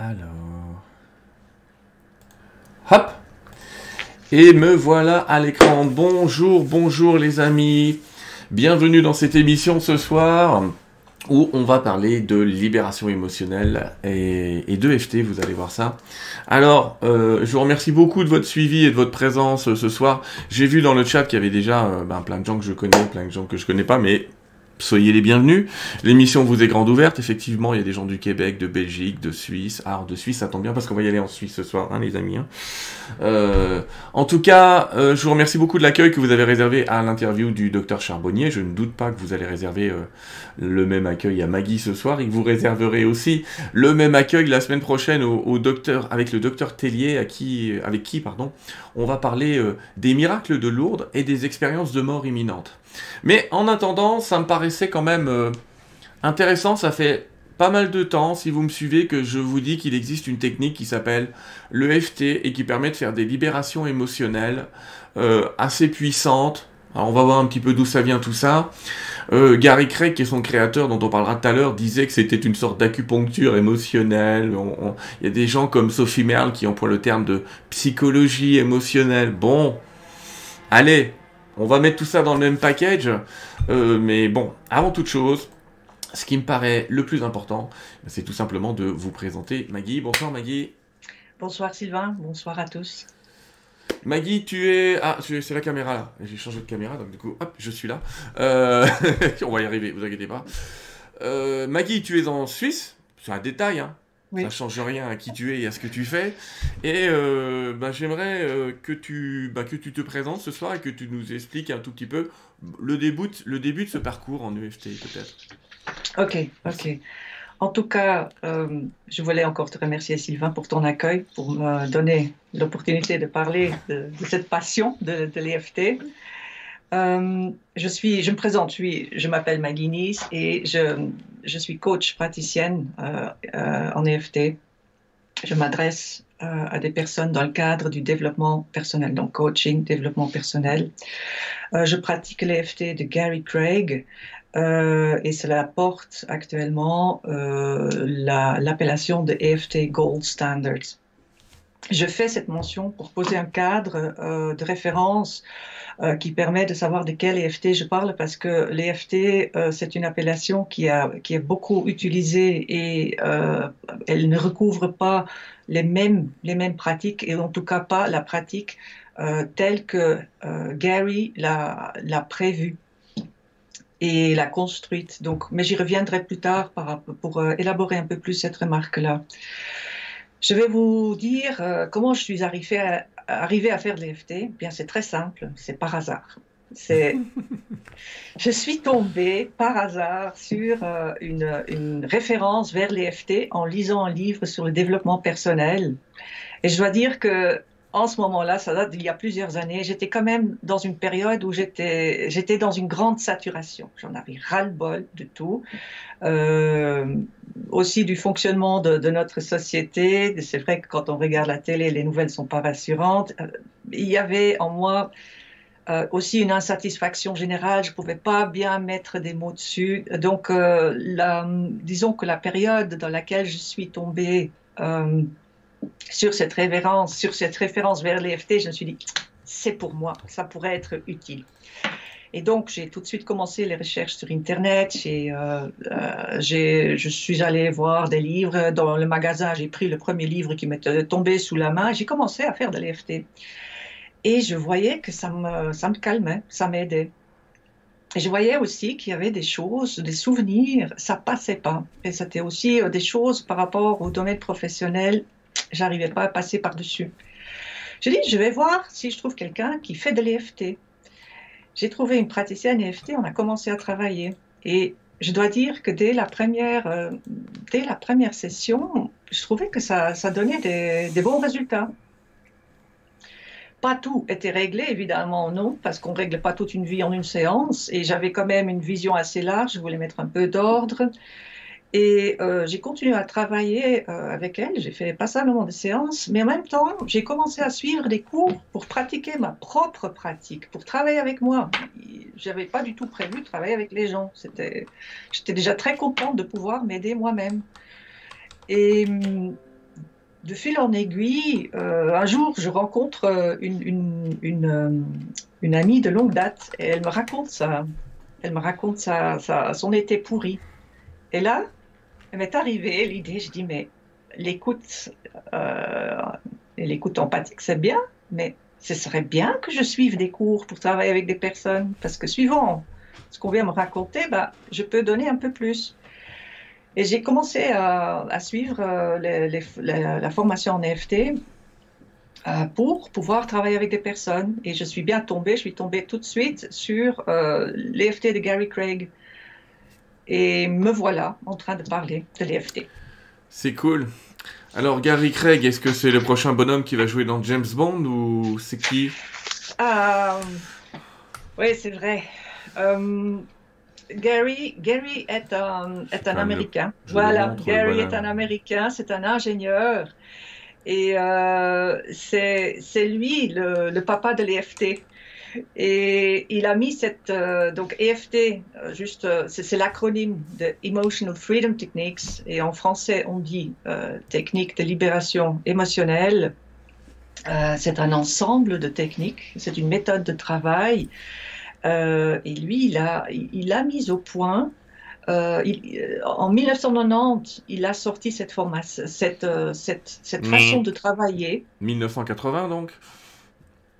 Alors. Hop Et me voilà à l'écran. Bonjour, bonjour les amis. Bienvenue dans cette émission ce soir où on va parler de libération émotionnelle et, de FT, vous allez voir ça. Alors, euh, je vous remercie beaucoup de votre suivi et de votre présence ce soir. J'ai vu dans le chat qu'il y avait déjà euh, ben, plein de gens que je connais, plein de gens que je connais pas, mais soyez les bienvenus. L'émission vous est grande ouverte. Effectivement, il y a des gens du Québec, de Belgique, de Suisse. Ah, de Suisse, ça tombe bien parce qu'on va y aller en Suisse ce soir, hein, les amis. Hein. Euh, en tout cas, euh, je vous remercie beaucoup de l'accueil que vous avez réservé à l'interview du docteur Charbonnier. Je ne doute pas que vous allez réserver euh, le même accueil à Maggie ce soir et que vous réserverez aussi le même accueil la semaine prochaine au, docteur, avec le docteur Tellier, à qui, avec qui, pardon, on va parler des miracles de Lourdes et des expériences de mort imminente. Mais en attendant, ça me paraissait quand même euh, intéressant. Ça fait pas mal de temps, si vous me suivez, que je vous dis qu'il existe une technique qui s'appelle l'EFT et qui permet de faire des libérations émotionnelles euh, assez puissantes. Alors on va voir un petit peu d'où ça vient tout ça. Euh, Gary Craig, qui est son créateur, dont on parlera tout à l'heure, disait que c'était une sorte d'acupuncture émotionnelle. Il y a des gens comme Sophie Merle qui emploient le terme de psychologie émotionnelle. Bon, allez, on va mettre tout ça dans le même package. Euh, mais bon, avant toute chose, ce qui me paraît le plus important, c'est tout simplement de vous présenter Maggie. Bonsoir Maggie. Bonsoir Sylvain, bonsoir à tous. Maggie, tu es... Ah, c'est la caméra là. J'ai changé de caméra, donc du coup, hop, je suis là. Euh, on va y arriver, vous inquiétez pas. Euh, Maggie, tu es en Suisse. C'est un détail, hein. Ça Ça change rien à qui tu es et à ce que tu fais. Et euh, bah, j'aimerais euh, que, tu, bah, que tu te présentes ce soir et que tu nous expliques un tout petit peu le début, le début de ce parcours en EFT, peut-être. Ok, ok. En tout cas, euh, je voulais encore te remercier, Sylvain, pour ton accueil, pour me donner l'opportunité de parler de, cette passion de, de l'EFT. Euh, je, me présente, je, je m'appelle Maggie Nice et je, je, suis coach praticienne euh, euh, en EFT. Je m'adresse à des personnes dans le cadre du développement personnel, donc coaching, développement personnel. je pratique l'EFT de Gary Craig et cela porte actuellement l'appellation de EFT Gold Standards. Je fais cette mention pour poser un cadre de référence euh, qui permet de savoir de quel EFT je parle parce que l'EFT, euh, c'est une appellation qui, a, qui est beaucoup utilisée et euh, elle ne recouvre pas les mêmes, les mêmes pratiques et en tout cas pas la pratique telle que Gary l'a prévue et l'a construite. Donc, mais j'y reviendrai plus tard pour élaborer un peu plus cette remarque-là. Je vais vous dire comment je suis arrivée à, faire de l'EFT, eh bien c'est très simple, c'est par hasard. C'est, je suis tombée par hasard sur euh, une, une, référence vers l'EFT en lisant un livre sur le développement personnel. Et je dois dire que en ce moment-là, ça date d'il y a plusieurs années, j'étais quand même dans une période où j'étais, dans une grande saturation. J'en avais ras-le-bol de tout. Euh, aussi du fonctionnement de, notre société. C'est vrai que quand on regarde la télé, les nouvelles sont pas rassurantes. Euh, il y avait en moi euh, aussi une insatisfaction générale. Je pouvais pas bien mettre des mots dessus. Donc, disons que la période dans laquelle je suis tombée sur cette référence, sur cette référence vers l'EFT, je me suis dit, c'est pour moi, ça pourrait être utile. Et donc, j'ai tout de suite commencé les recherches sur Internet. Euh, euh, je suis allée voir des livres. Dans le magasin, j'ai pris le premier livre qui m'était tombé sous la main. J'ai commencé à faire de l'EFT. Et je voyais que ça me, ça me calmait, ça m'aidait. Et je voyais aussi qu'il y avait des choses, des souvenirs, ça passait pas. Et c'était aussi euh, des choses par rapport au domaine professionnel, j'arrivais pas à passer par-dessus. J'ai dit, je vais voir si je trouve quelqu'un qui fait de l'EFT. J'ai trouvé une praticienne EFT, on a commencé à travailler. Et je dois dire que dès la première, euh, dès la première session, je trouvais que ça, ça donnait des, des, bons résultats. Pas tout était réglé, évidemment, non, parce qu'on ne règle pas toute une vie en une séance. Et j'avais quand même une vision assez large, je voulais mettre un peu d'ordre. Et euh, j'ai continué à travailler euh, avec elle, j'ai fait passablement de séances, mais en même temps, j'ai commencé à suivre des cours pour pratiquer ma propre pratique, pour travailler avec moi. J'avais pas du tout prévu de travailler avec les gens. J'étais déjà très contente de pouvoir m'aider moi-même. Et de fil en aiguille, un jour, je rencontre une, amie de longue date et elle me raconte ça. Elle me raconte ça, son été pourri. Et là, m'est arrivée l'idée, je dis, mais l'écoute, l'écoute empathique, c'est bien, mais ce serait bien que je suive des cours pour travailler avec des personnes, parce que suivant ce qu'on vient me raconter, bah, je peux donner un peu plus. Et j'ai commencé à, suivre euh, la, formation en EFT euh, pour pouvoir travailler avec des personnes. Et je suis bien tombée, je suis tombée tout de suite sur euh, l'EFT de Gary Craig. Et me voilà en train de parler de l'EFT. C'est cool. Alors Gary Craig, est-ce que c'est le prochain bonhomme qui va jouer dans James Bond ou c'est qui? Euh, Oui, c'est vrai. Euh, Gary, Gary est un, est un Américain. voilà, Gary est un Américain, c'est un ingénieur. Et euh, c'est lui le, le, papa de l'EFT. Et il a mis cette euh, donc EFT, euh, juste euh, c'est l'acronyme de Emotional Freedom Techniques et en français on dit technique de libération émotionnelle. c'est un ensemble de techniques, c'est une méthode de travail. et lui, il a, il a mis au point en 1990, il a sorti cette, cette, cette, cette façon de travailler. 1980 donc?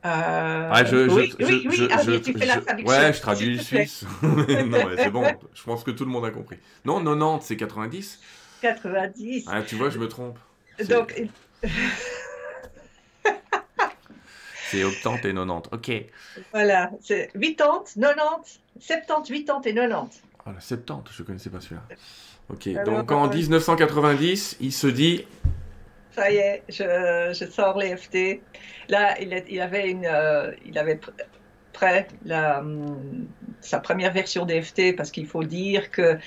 Euh, oui, oui, oui, ah, tu fais la traduction. Ouais, je traduis le suisse. non, c'est bon, je pense que tout le monde a compris. Non, 90, c'est 90 90. Ah, tu vois, je me trompe. Donc. c'est 80 et 90, ok. Voilà, c'est 80, 90, 70, 80 et 90. Ah, la 70, je connaissais pas celui-là. Ok, donc en 1990, il se dit ça y est, je, sors l'EFT. Là, il, avait, une, euh, il avait prêt hum, sa première version d'EFT parce qu'il faut dire que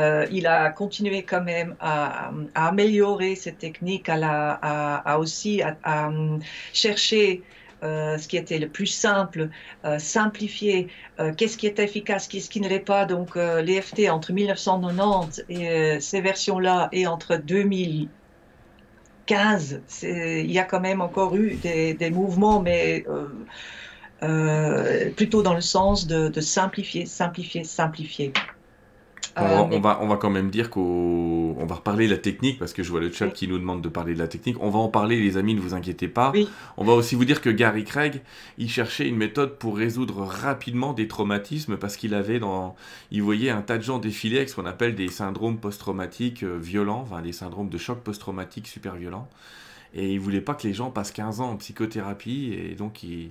euh, a continué quand même à, améliorer cette technique, à, aussi à, hum, chercher euh, ce qui était le plus simple, simplifier, qu'est-ce qui est efficace, qu'est-ce qui ne l'est pas. Donc l'EFT entre 1990 et ces versions-là et entre 2000 15, il y a quand même encore eu des, mouvements, mais euh, euh, plutôt dans le sens de, simplifier, simplifier, simplifier. Euh, on, va, on va quand même dire qu'on va reparler de la technique parce que je vois le chat qui nous demande de parler de la technique. On va en parler, les amis, ne vous inquiétez pas. On va aussi vous dire que Gary Craig, il cherchait une méthode pour résoudre rapidement des traumatismes parce qu'il avait dans, il voyait un tas de gens défiler avec ce qu'on appelle des syndromes post-traumatiques euh, violents, enfin des syndromes de choc post-traumatique super violents et il voulait pas que les gens passent 15 ans en psychothérapie et donc il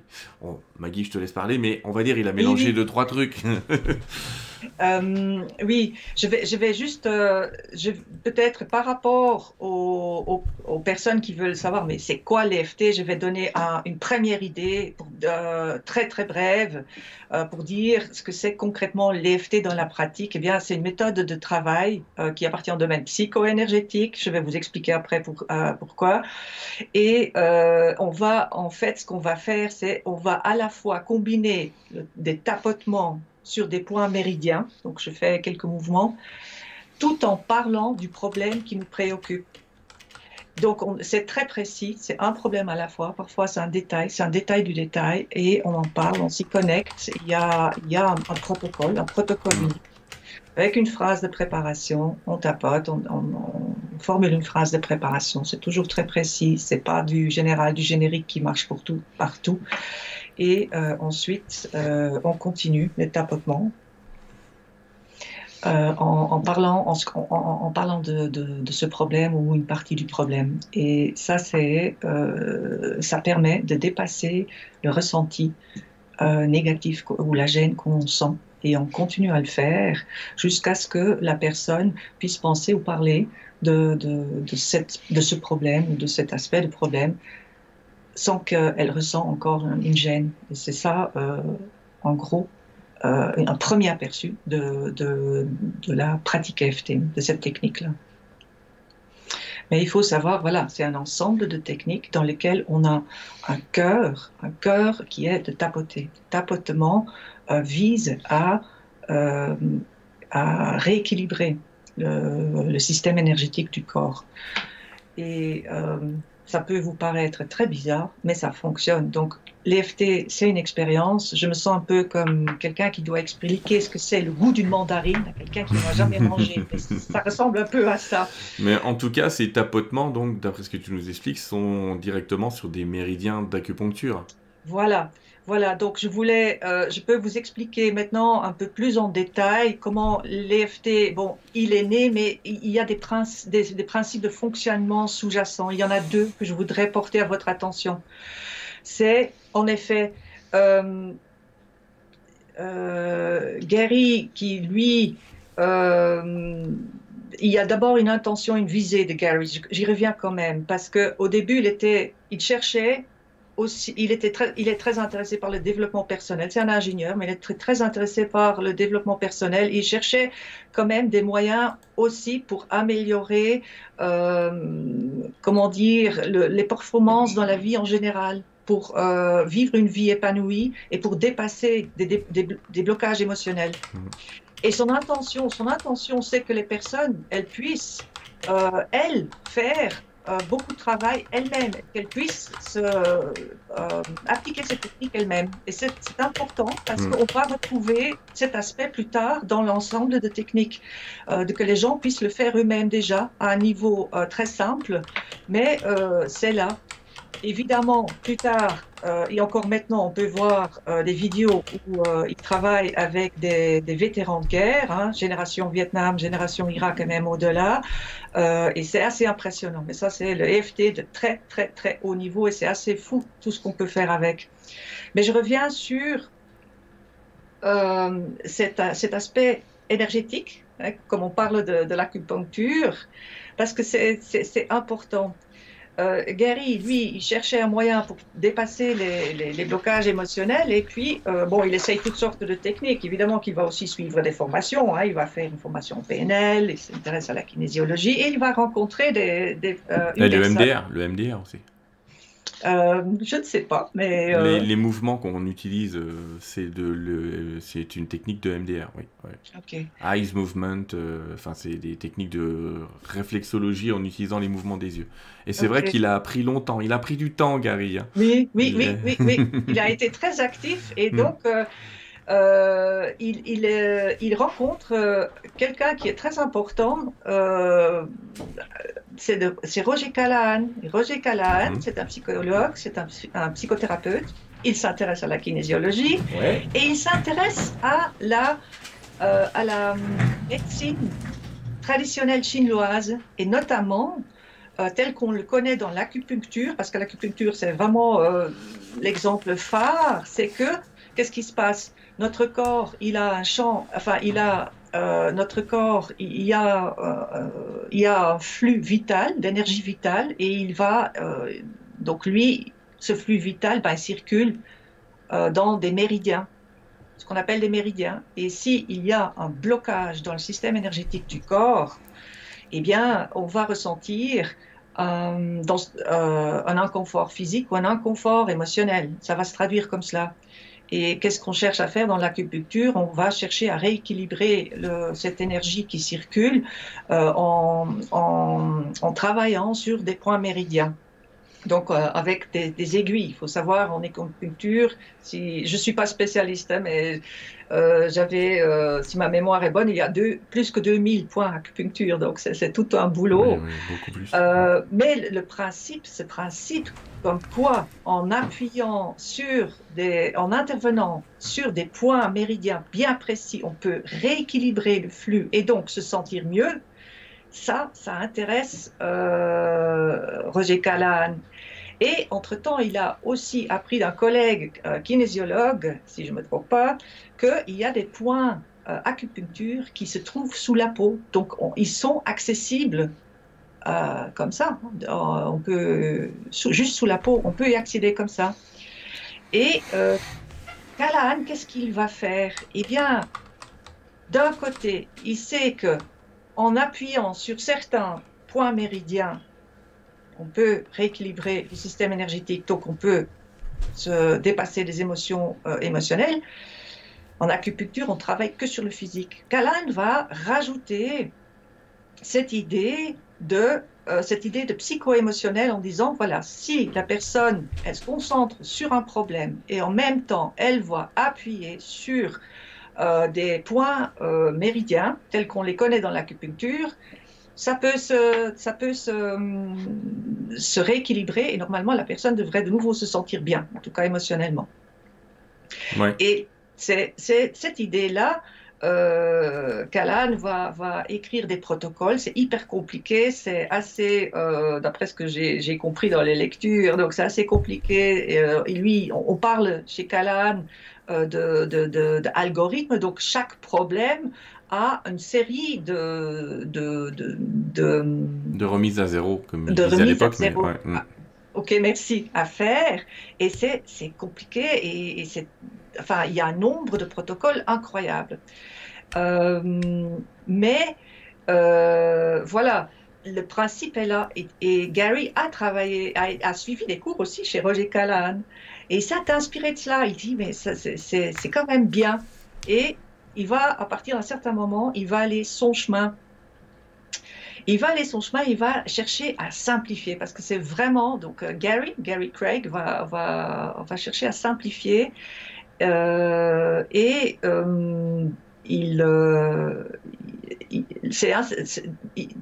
Maggie je te laisse parler mais on va dire il a mélangé deux trois trucs euh, oui je vais juste euh, peut-être par rapport aux, personnes qui veulent savoir mais c'est quoi l'EFT je vais donner une première idée euh, très très brève pour dire ce que c'est concrètement l'EFT dans la pratique. Eh bien c'est une méthode de travail qui appartient au domaine psycho-énergétique. Je vais vous expliquer après pour, pourquoi. Et on va, en fait, ce qu'on va faire, c'est on va à la fois combiner des tapotements sur des points méridiens, donc je fais quelques mouvements, tout en parlant du problème qui nous préoccupe. Donc c'est très précis, c'est un problème à la fois, parfois c'est un détail, c'est un détail du détail, et on en parle, on s'y connecte, il y a, un, protocole, un protocole unique. Avec une phrase de préparation, on tapote, on, formule une phrase de préparation. C'est toujours très précis, c'est pas du général, du générique qui marche pour tout, partout. Et euh, ensuite, euh, on continue le tapotement euh, en, parlant, en, parlant de, ce problème ou une partie du problème. Et ça, c'est, ça permet de dépasser le ressenti négatif ou la gêne qu'on sent et on continue à le faire jusqu'à ce que la personne puisse penser ou parler de, de, cette, ce problème ou de cet aspect de problème sans qu'elle ressent encore une gêne. C'est ça, euh, en gros, euh, un premier aperçu de, de, la pratique EFT, de cette technique-là. Mais il faut savoir, voilà, c'est un ensemble de techniques dans lesquelles on a un cœur, un cœur qui est de tapoter. Tapotement euh, vise à, à rééquilibrer le, système énergétique du corps. Et ça peut vous paraître très bizarre, mais ça fonctionne. Donc, l'EFT, c'est une expérience. Je me sens un peu comme quelqu'un qui doit expliquer ce que c'est le goût d'une mandarine à quelqu'un qui n'a jamais mangé. ça ressemble un peu à ça. Mais en tout cas, ces tapotements, donc, d'après ce que tu nous expliques, sont directement sur des méridiens d'acupuncture. Voilà. Voilà, donc je voulais, euh, je peux vous expliquer maintenant un peu plus en détail comment l'EFT, bon, il est né, mais il y a des, principes de fonctionnement sous-jacents. Il y en a deux que je voudrais porter à votre attention. C'est en effet euh, euh, Gary qui, lui, il y a d'abord une intention, une visée de Gary. J'y reviens quand même parce qu'au début, il était, il cherchait aussi, il, était très, il est très intéressé par le développement personnel. C'est un ingénieur, mais il est très, très intéressé par le développement personnel. Il cherchait quand même des moyens aussi pour améliorer, euh, comment dire, les performances dans la vie en général pour euh, vivre une vie épanouie et pour dépasser des, des, blocages émotionnels. Mmh. Et son intention, son intention, c'est que les personnes, elles puissent, euh, elles, faire euh, beaucoup de travail elle-même, qu'elle puisse se, euh, appliquer cette technique elle-même. Et c'est important parce mm. qu'on va retrouver cet aspect plus tard dans l'ensemble de techniques, euh, de que les gens puissent le faire eux-mêmes déjà à un niveau très simple, mais c'est là. Évidemment, plus tard, euh, et encore maintenant, on peut voir euh, des vidéos où euh, ils travaillent avec des, vétérans de guerre, hein, génération Vietnam, génération Irak et même au-delà. et c'est assez impressionnant. Mais ça, c'est le EFT de très, très, très haut niveau et c'est assez fou tout ce qu'on peut faire avec. Mais je reviens sur cet, aspect énergétique, hein, comme on parle de l'acupuncture, parce que c'est important. Euh, Gary, lui, il cherchait un moyen pour dépasser les, blocages émotionnels et puis, euh, bon, il essaye toutes sortes de techniques. Évidemment qu'il va aussi suivre des formations. Hein. Il va faire une formation PNL, il s'intéresse à la kinésiologie et il va rencontrer des. des euh, le MDR, le MDR aussi. Euh, je ne sais pas, mais... Euh, les, mouvements qu'on utilise, euh, c'est de c'est une technique de MDR, oui. Eyes movement, enfin c'est des techniques de réflexologie en utilisant les mouvements des yeux. Et c'est vrai qu'il a pris longtemps, il a pris du temps, Gary. Hein. Oui, oui, oui, oui, oui, il a été très actif et mm. donc... il, il, il, rencontre quelqu'un qui est très important c'est Roger Callahan. Roger Callahan, mhm. c'est un psychologue, c'est un, psychothérapeute. Il s'intéresse à la kinésiologie et il s'intéresse à la, euh, à la médecine traditionnelle chinoise et notamment euh, tel qu'on le connaît dans l'acupuncture, parce que l'acupuncture c'est vraiment euh, l'exemple phare, c'est que qu'est-ce qui se passe? Notre corps, il a un champ, enfin il a euh, notre corps, il y, a, euh, il y a un flux vital, d'énergie vitale, et il va, euh, donc lui, ce flux vital, ben, il circule dans des méridiens, ce qu'on appelle des méridiens. Et s'il y a un blocage dans le système énergétique du corps, eh bien, on va ressentir un inconfort physique ou un inconfort émotionnel. Ça va se traduire comme cela. Et qu'est-ce qu'on cherche à faire dans l'acupuncture? On va chercher à rééquilibrer le, cette énergie qui circule euh, en, en, en, travaillant sur des points méridiens. Donc, euh, avec des, des, aiguilles. Il faut savoir, en acupuncture, si, je ne suis pas spécialiste, hein, mais euh, j'avais, si ma mémoire est bonne, il y a deux, plus que 2000 points acupuncture. Donc, c'est tout un boulot. Mais le principe, ce principe, comme quoi, en appuyant sur des, en intervenant sur des points méridiens bien précis, on peut rééquilibrer le flux et donc se sentir mieux. Ça, ça intéresse Roger Callahan. Et entre-temps, il a aussi appris d'un collègue euh, kinésiologue, si je ne me trompe pas, qu'il y a des points euh, acupuncture qui se trouvent sous la peau. Donc, ils sont accessibles euh, comme ça. On peut, juste sous la peau, on peut y accéder comme ça. Et Callahan, qu'est-ce qu'il va faire? Eh bien, d'un côté, il sait que en appuyant sur certains points méridiens on peut rééquilibrer le système énergétique, donc on peut se dépasser des émotions euh, émotionnelles. En acupuncture, on travaille que sur le physique. Callahan va rajouter cette idée de euh, cette idée de psycho-émotionnel en disant, voilà, si la personne, elle se concentre sur un problème et en même temps, elle va appuyer sur euh, des points euh, méridiens tels qu'on les connaît dans l'acupuncture, ça peut, se, ça peut se, se, rééquilibrer et normalement la personne devrait de nouveau se sentir bien, en tout cas émotionnellement. Ouais. Et c'est cette idée-là, euh, Calan va, va, écrire des protocoles. C'est hyper compliqué, c'est assez, euh, d'après ce que j'ai compris dans les lectures, donc c'est assez compliqué. Et, euh, et lui, on, on, parle chez Calan d'algorithmes, donc chaque problème a une série de de, de, de, de remise à zéro, comme de je disais à l'époque. Ouais. Ok, merci, à faire. Et c'est compliqué et, c'est enfin, il y a un nombre de protocoles incroyables. Euh, mais euh, voilà, le principe est là. Et, Gary a travaillé, a, a, suivi des cours aussi chez Roger Callahan. Et ça t'a inspiré de cela. Il dit, mais c'est quand même bien. Et il va, à partir d'un certain moment, il va aller son chemin. Il va aller son chemin, il va chercher à simplifier parce que c'est vraiment donc Gary, Gary Craig va, va, va chercher à simplifier euh, et euh, il, euh,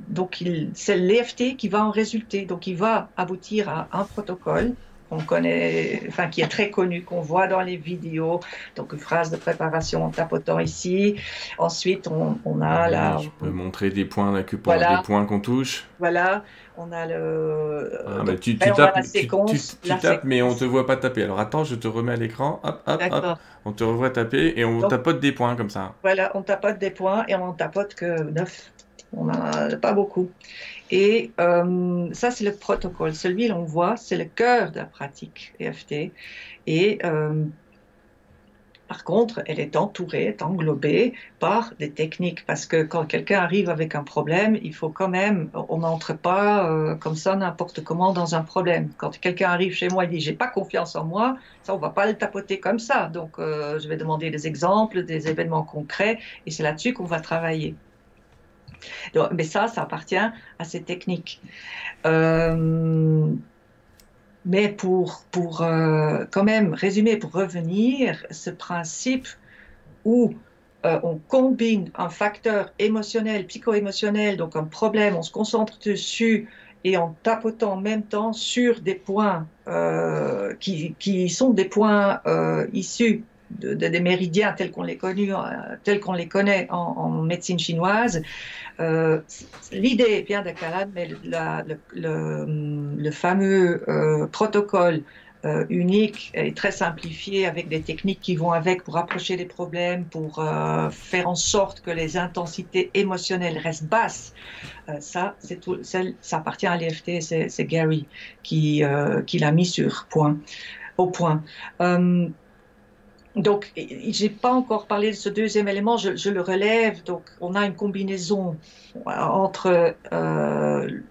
donc c'est l'EFT qui va en résulter. Donc il va aboutir à un protocole qu'on connaît, enfin qui est très connu, qu'on voit dans les vidéos. Donc une phrase de préparation en tapotant ici. Ensuite on, on a là. Je peux montrer des points d'acupuncture, voilà. des points qu'on touche. Voilà. On a le. Ah, bah, tu, tu tapes, la séquence, tu, tu, tu tapes mais on te voit pas taper. Alors attends, je te remets à l'écran. Hop, hop, hop. On te revoit taper et on Donc, tapote des points comme ça. Voilà, on tapote des points et on en tapote que 9. On n'en a pas beaucoup. Et euh, ça, c'est le protocole. Celui l'on voit, c'est le cœur de la pratique EFT. Et euh, par contre, elle est entourée, est englobée par des techniques, parce que quand quelqu'un arrive avec un problème, il faut quand même, on n'entre pas euh, comme ça n'importe comment dans un problème. Quand quelqu'un arrive chez moi et dit j'ai pas confiance en moi, ça on va pas le tapoter comme ça. Donc je vais demander des exemples, des événements concrets, et c'est là-dessus qu'on va travailler. Mais ça, ça appartient à ces techniques. Euh, mais pour, pour euh, quand même résumer, pour revenir, ce principe où euh, on combine un facteur émotionnel, psycho-émotionnel, donc un problème, on se concentre dessus et en tapotant en même temps sur des points qui, qui, sont des points issus de, de, des méridiens tels qu'on les, connu, euh, les connaît en, médecine chinoise. Euh, L'idée vient de Calan, mais le, fameux euh, protocole unique et très simplifié avec des techniques qui vont avec pour approcher les problèmes, pour faire en sorte que les intensités émotionnelles restent basses. Ça, c'est tout, ça appartient à l'EFT, c'est Gary qui, qui l'a mis sur point, au point. Donc, j'ai pas encore parlé de ce deuxième élément, je, le relève. Donc, on a une combinaison entre euh,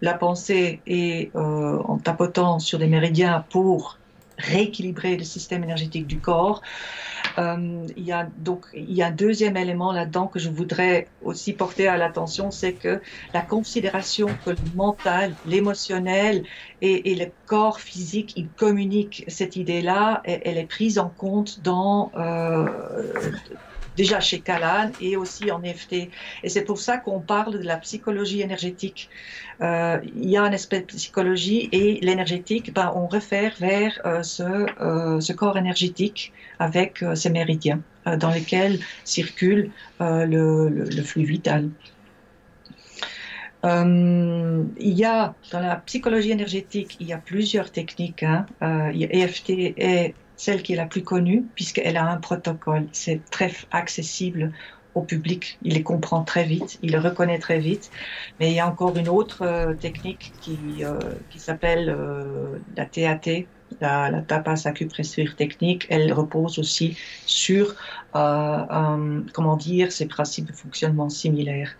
la pensée et euh, en tapotant sur des méridiens pour rééquilibrer le système énergétique du corps. Euh, il y a donc il y a un deuxième élément là-dedans que je voudrais aussi porter à l'attention, c'est que la considération que le mental, l'émotionnel et, le corps physique, ils communiquent cette idée-là, elle, elle, est prise en compte dans euh, déjà chez Calan et aussi en EFT. Et c'est pour ça qu'on parle de la psychologie énergétique. Euh, il y a un aspect de psychologie et l'énergétique, ben, on réfère vers euh, ce, euh, ce, corps énergétique avec ces méridiens dans lesquels circule le, flux vital. y a dans la psychologie énergétique, il y a plusieurs techniques. Hein. y a EFT et celle qui est la plus connue, puisqu'elle a un protocole. C'est très accessible au public. Il les comprend très vite, il les reconnaît très vite. Mais il y a encore une autre euh, technique qui, euh, qui s'appelle euh, la TAT, la, la tapas acupressure technique. Elle repose aussi sur, comment dire, ces principes de fonctionnement similaires.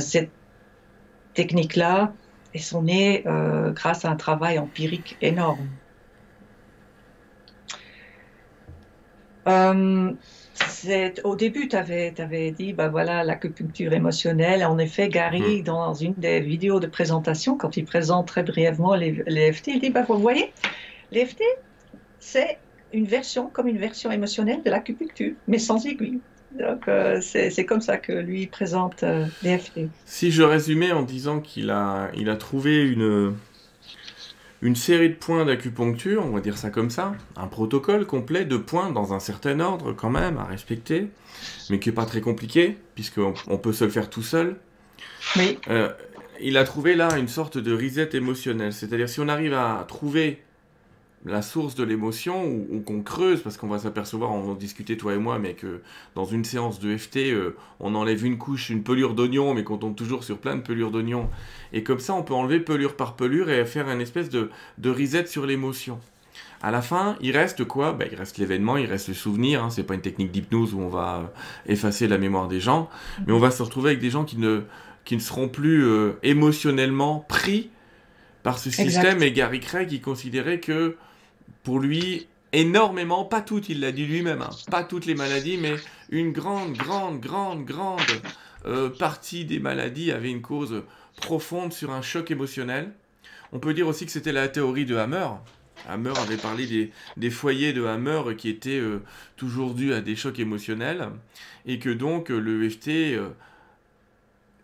cette technique-là, elles sont nées grâce à un travail empirique énorme au début, tu avais, avais, dit, bah voilà, l'acupuncture émotionnelle. En effet, Gary, mm. dans une des vidéos de présentation, quand il présente très brièvement les, les FT, il dit, bah, vous voyez, les FT, c'est une version, comme une version émotionnelle de l'acupuncture, mais sans aiguille. Donc, euh, c'est comme ça que lui présente euh, les FT. Si je résumais en disant qu'il a, il a trouvé une, une série de points d'acupuncture, on va dire ça comme ça, un protocole complet de points dans un certain ordre quand même à respecter, mais qui n'est pas très compliqué, puisqu'on on peut se le faire tout seul. Oui. Euh, il a trouvé là une sorte de reset émotionnel, c'est-à-dire si on arrive à trouver la source de l'émotion ou, qu'on creuse, parce qu'on va s'apercevoir, on en discutait toi et moi, mais que dans une séance de FT, euh, on enlève une couche, une pelure d'oignon, mais qu'on tombe toujours sur plein de pelures d'oignon. Et comme ça, on peut enlever pelure par pelure et faire une espèce de, de reset sur l'émotion. À la fin, il reste quoi? Ben, Il reste l'événement, il reste le souvenir. Hein. C'est pas une technique d'hypnose où on va euh, effacer la mémoire des gens, mais on va se retrouver avec des gens qui ne, qui ne seront plus euh, émotionnellement pris par ce système. Et Gary Craig, il considérait que pour lui, énormément, pas toutes, il l'a dit lui-même, hein, pas toutes les maladies, mais une grande, grande, grande, grande euh, partie des maladies avait une cause profonde sur un choc émotionnel. On peut dire aussi que c'était la théorie de Hammer. Hammer avait parlé des, foyers de Hammer qui étaient euh, toujours dus à des chocs émotionnels et que donc le FT euh,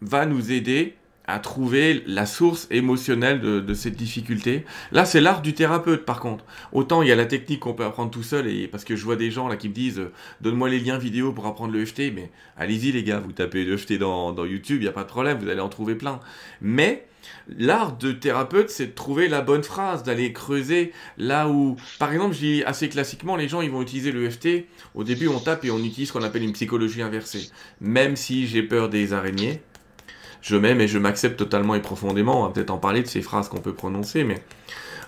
va nous aider à trouver la source émotionnelle de, cette difficulté. Là, c'est l'art du thérapeute, par contre. Autant il y a la technique qu'on peut apprendre tout seul, et parce que je vois des gens là qui me disent euh, donne-moi les liens vidéo pour apprendre le FT, mais allez-y les gars, vous tapez le FT dans, YouTube, il n'y a pas de problème, vous allez en trouver plein. Mais l'art de thérapeute, c'est de trouver la bonne phrase, d'aller creuser là où, par exemple, je dis assez classiquement, les gens ils vont utiliser le FT. Au début, on tape et on utilise ce qu'on appelle une psychologie inversée. Même si j'ai peur des araignées, je m'aime et je m'accepte totalement et profondément. On va peut-être en parler de ces phrases qu'on peut prononcer, mais,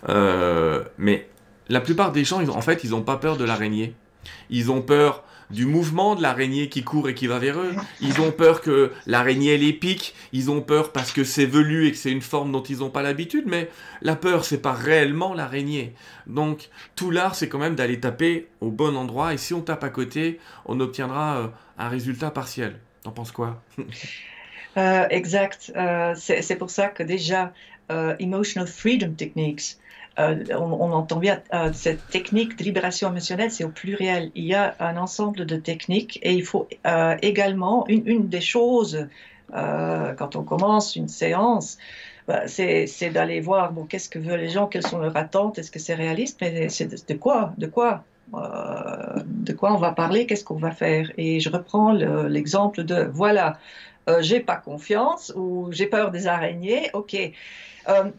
euh, mais la plupart des gens, en fait, ils n'ont pas peur de l'araignée. Ils ont peur du mouvement de l'araignée qui court et qui va vers eux. Ils ont peur que l'araignée les pique. Ils ont peur parce que c'est velu et que c'est une forme dont ils n'ont pas l'habitude. Mais la peur, c'est pas réellement l'araignée. Donc tout l'art, c'est quand même d'aller taper au bon endroit. Et si on tape à côté, on obtiendra euh, un résultat partiel. T'en penses quoi? Euh, exact. Euh, c'est pour ça que déjà, euh, Emotional Freedom Techniques, on, entend bien cette technique de libération émotionnelle, c'est au pluriel. Il y a un ensemble de techniques et il faut également, une, des choses, quand on commence une séance, bah, c'est d'aller voir bon, qu'est-ce que veulent les gens, quelles sont leurs attentes, est-ce que c'est réaliste, mais c'est de, quoi, de quoi de quoi on va parler, qu'est-ce qu'on va faire. Et je reprends l'exemple de, voilà, euh, j'ai pas confiance ou j'ai peur des araignées, ok. Euh,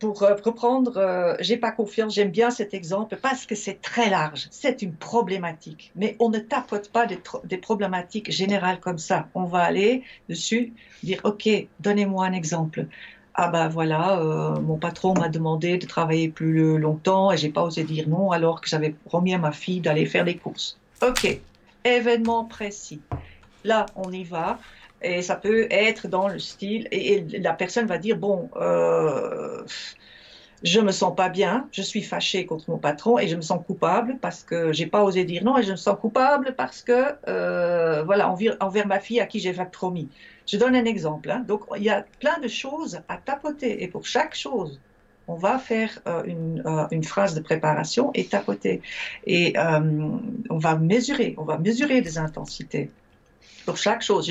pour euh, reprendre, j'ai pas confiance, j'aime bien cet exemple parce que c'est très large, c'est une problématique. Mais on ne tapote pas des, problématiques générales comme ça. On va aller dessus, dire ok, donnez-moi un exemple. Ah ben voilà, mon patron m'a demandé de travailler plus longtemps et j'ai pas osé dire non alors que j'avais promis à ma fille d'aller faire des courses. Ok, événement précis. Là, on y va. Et ça peut être dans le style, et, la personne va dire, bon, euh, je me sens pas bien, je suis fâchée contre mon patron et je me sens coupable parce que j'ai pas osé dire non et je me sens coupable parce que, euh, voilà, envers, envers, ma fille à qui j'ai promis. Je donne un exemple. Hein. Donc, il y a plein de choses à tapoter et pour chaque chose, on va faire euh, une, euh, une, phrase de préparation et tapoter. Et on va mesurer, on va mesurer des intensités pour chaque chose.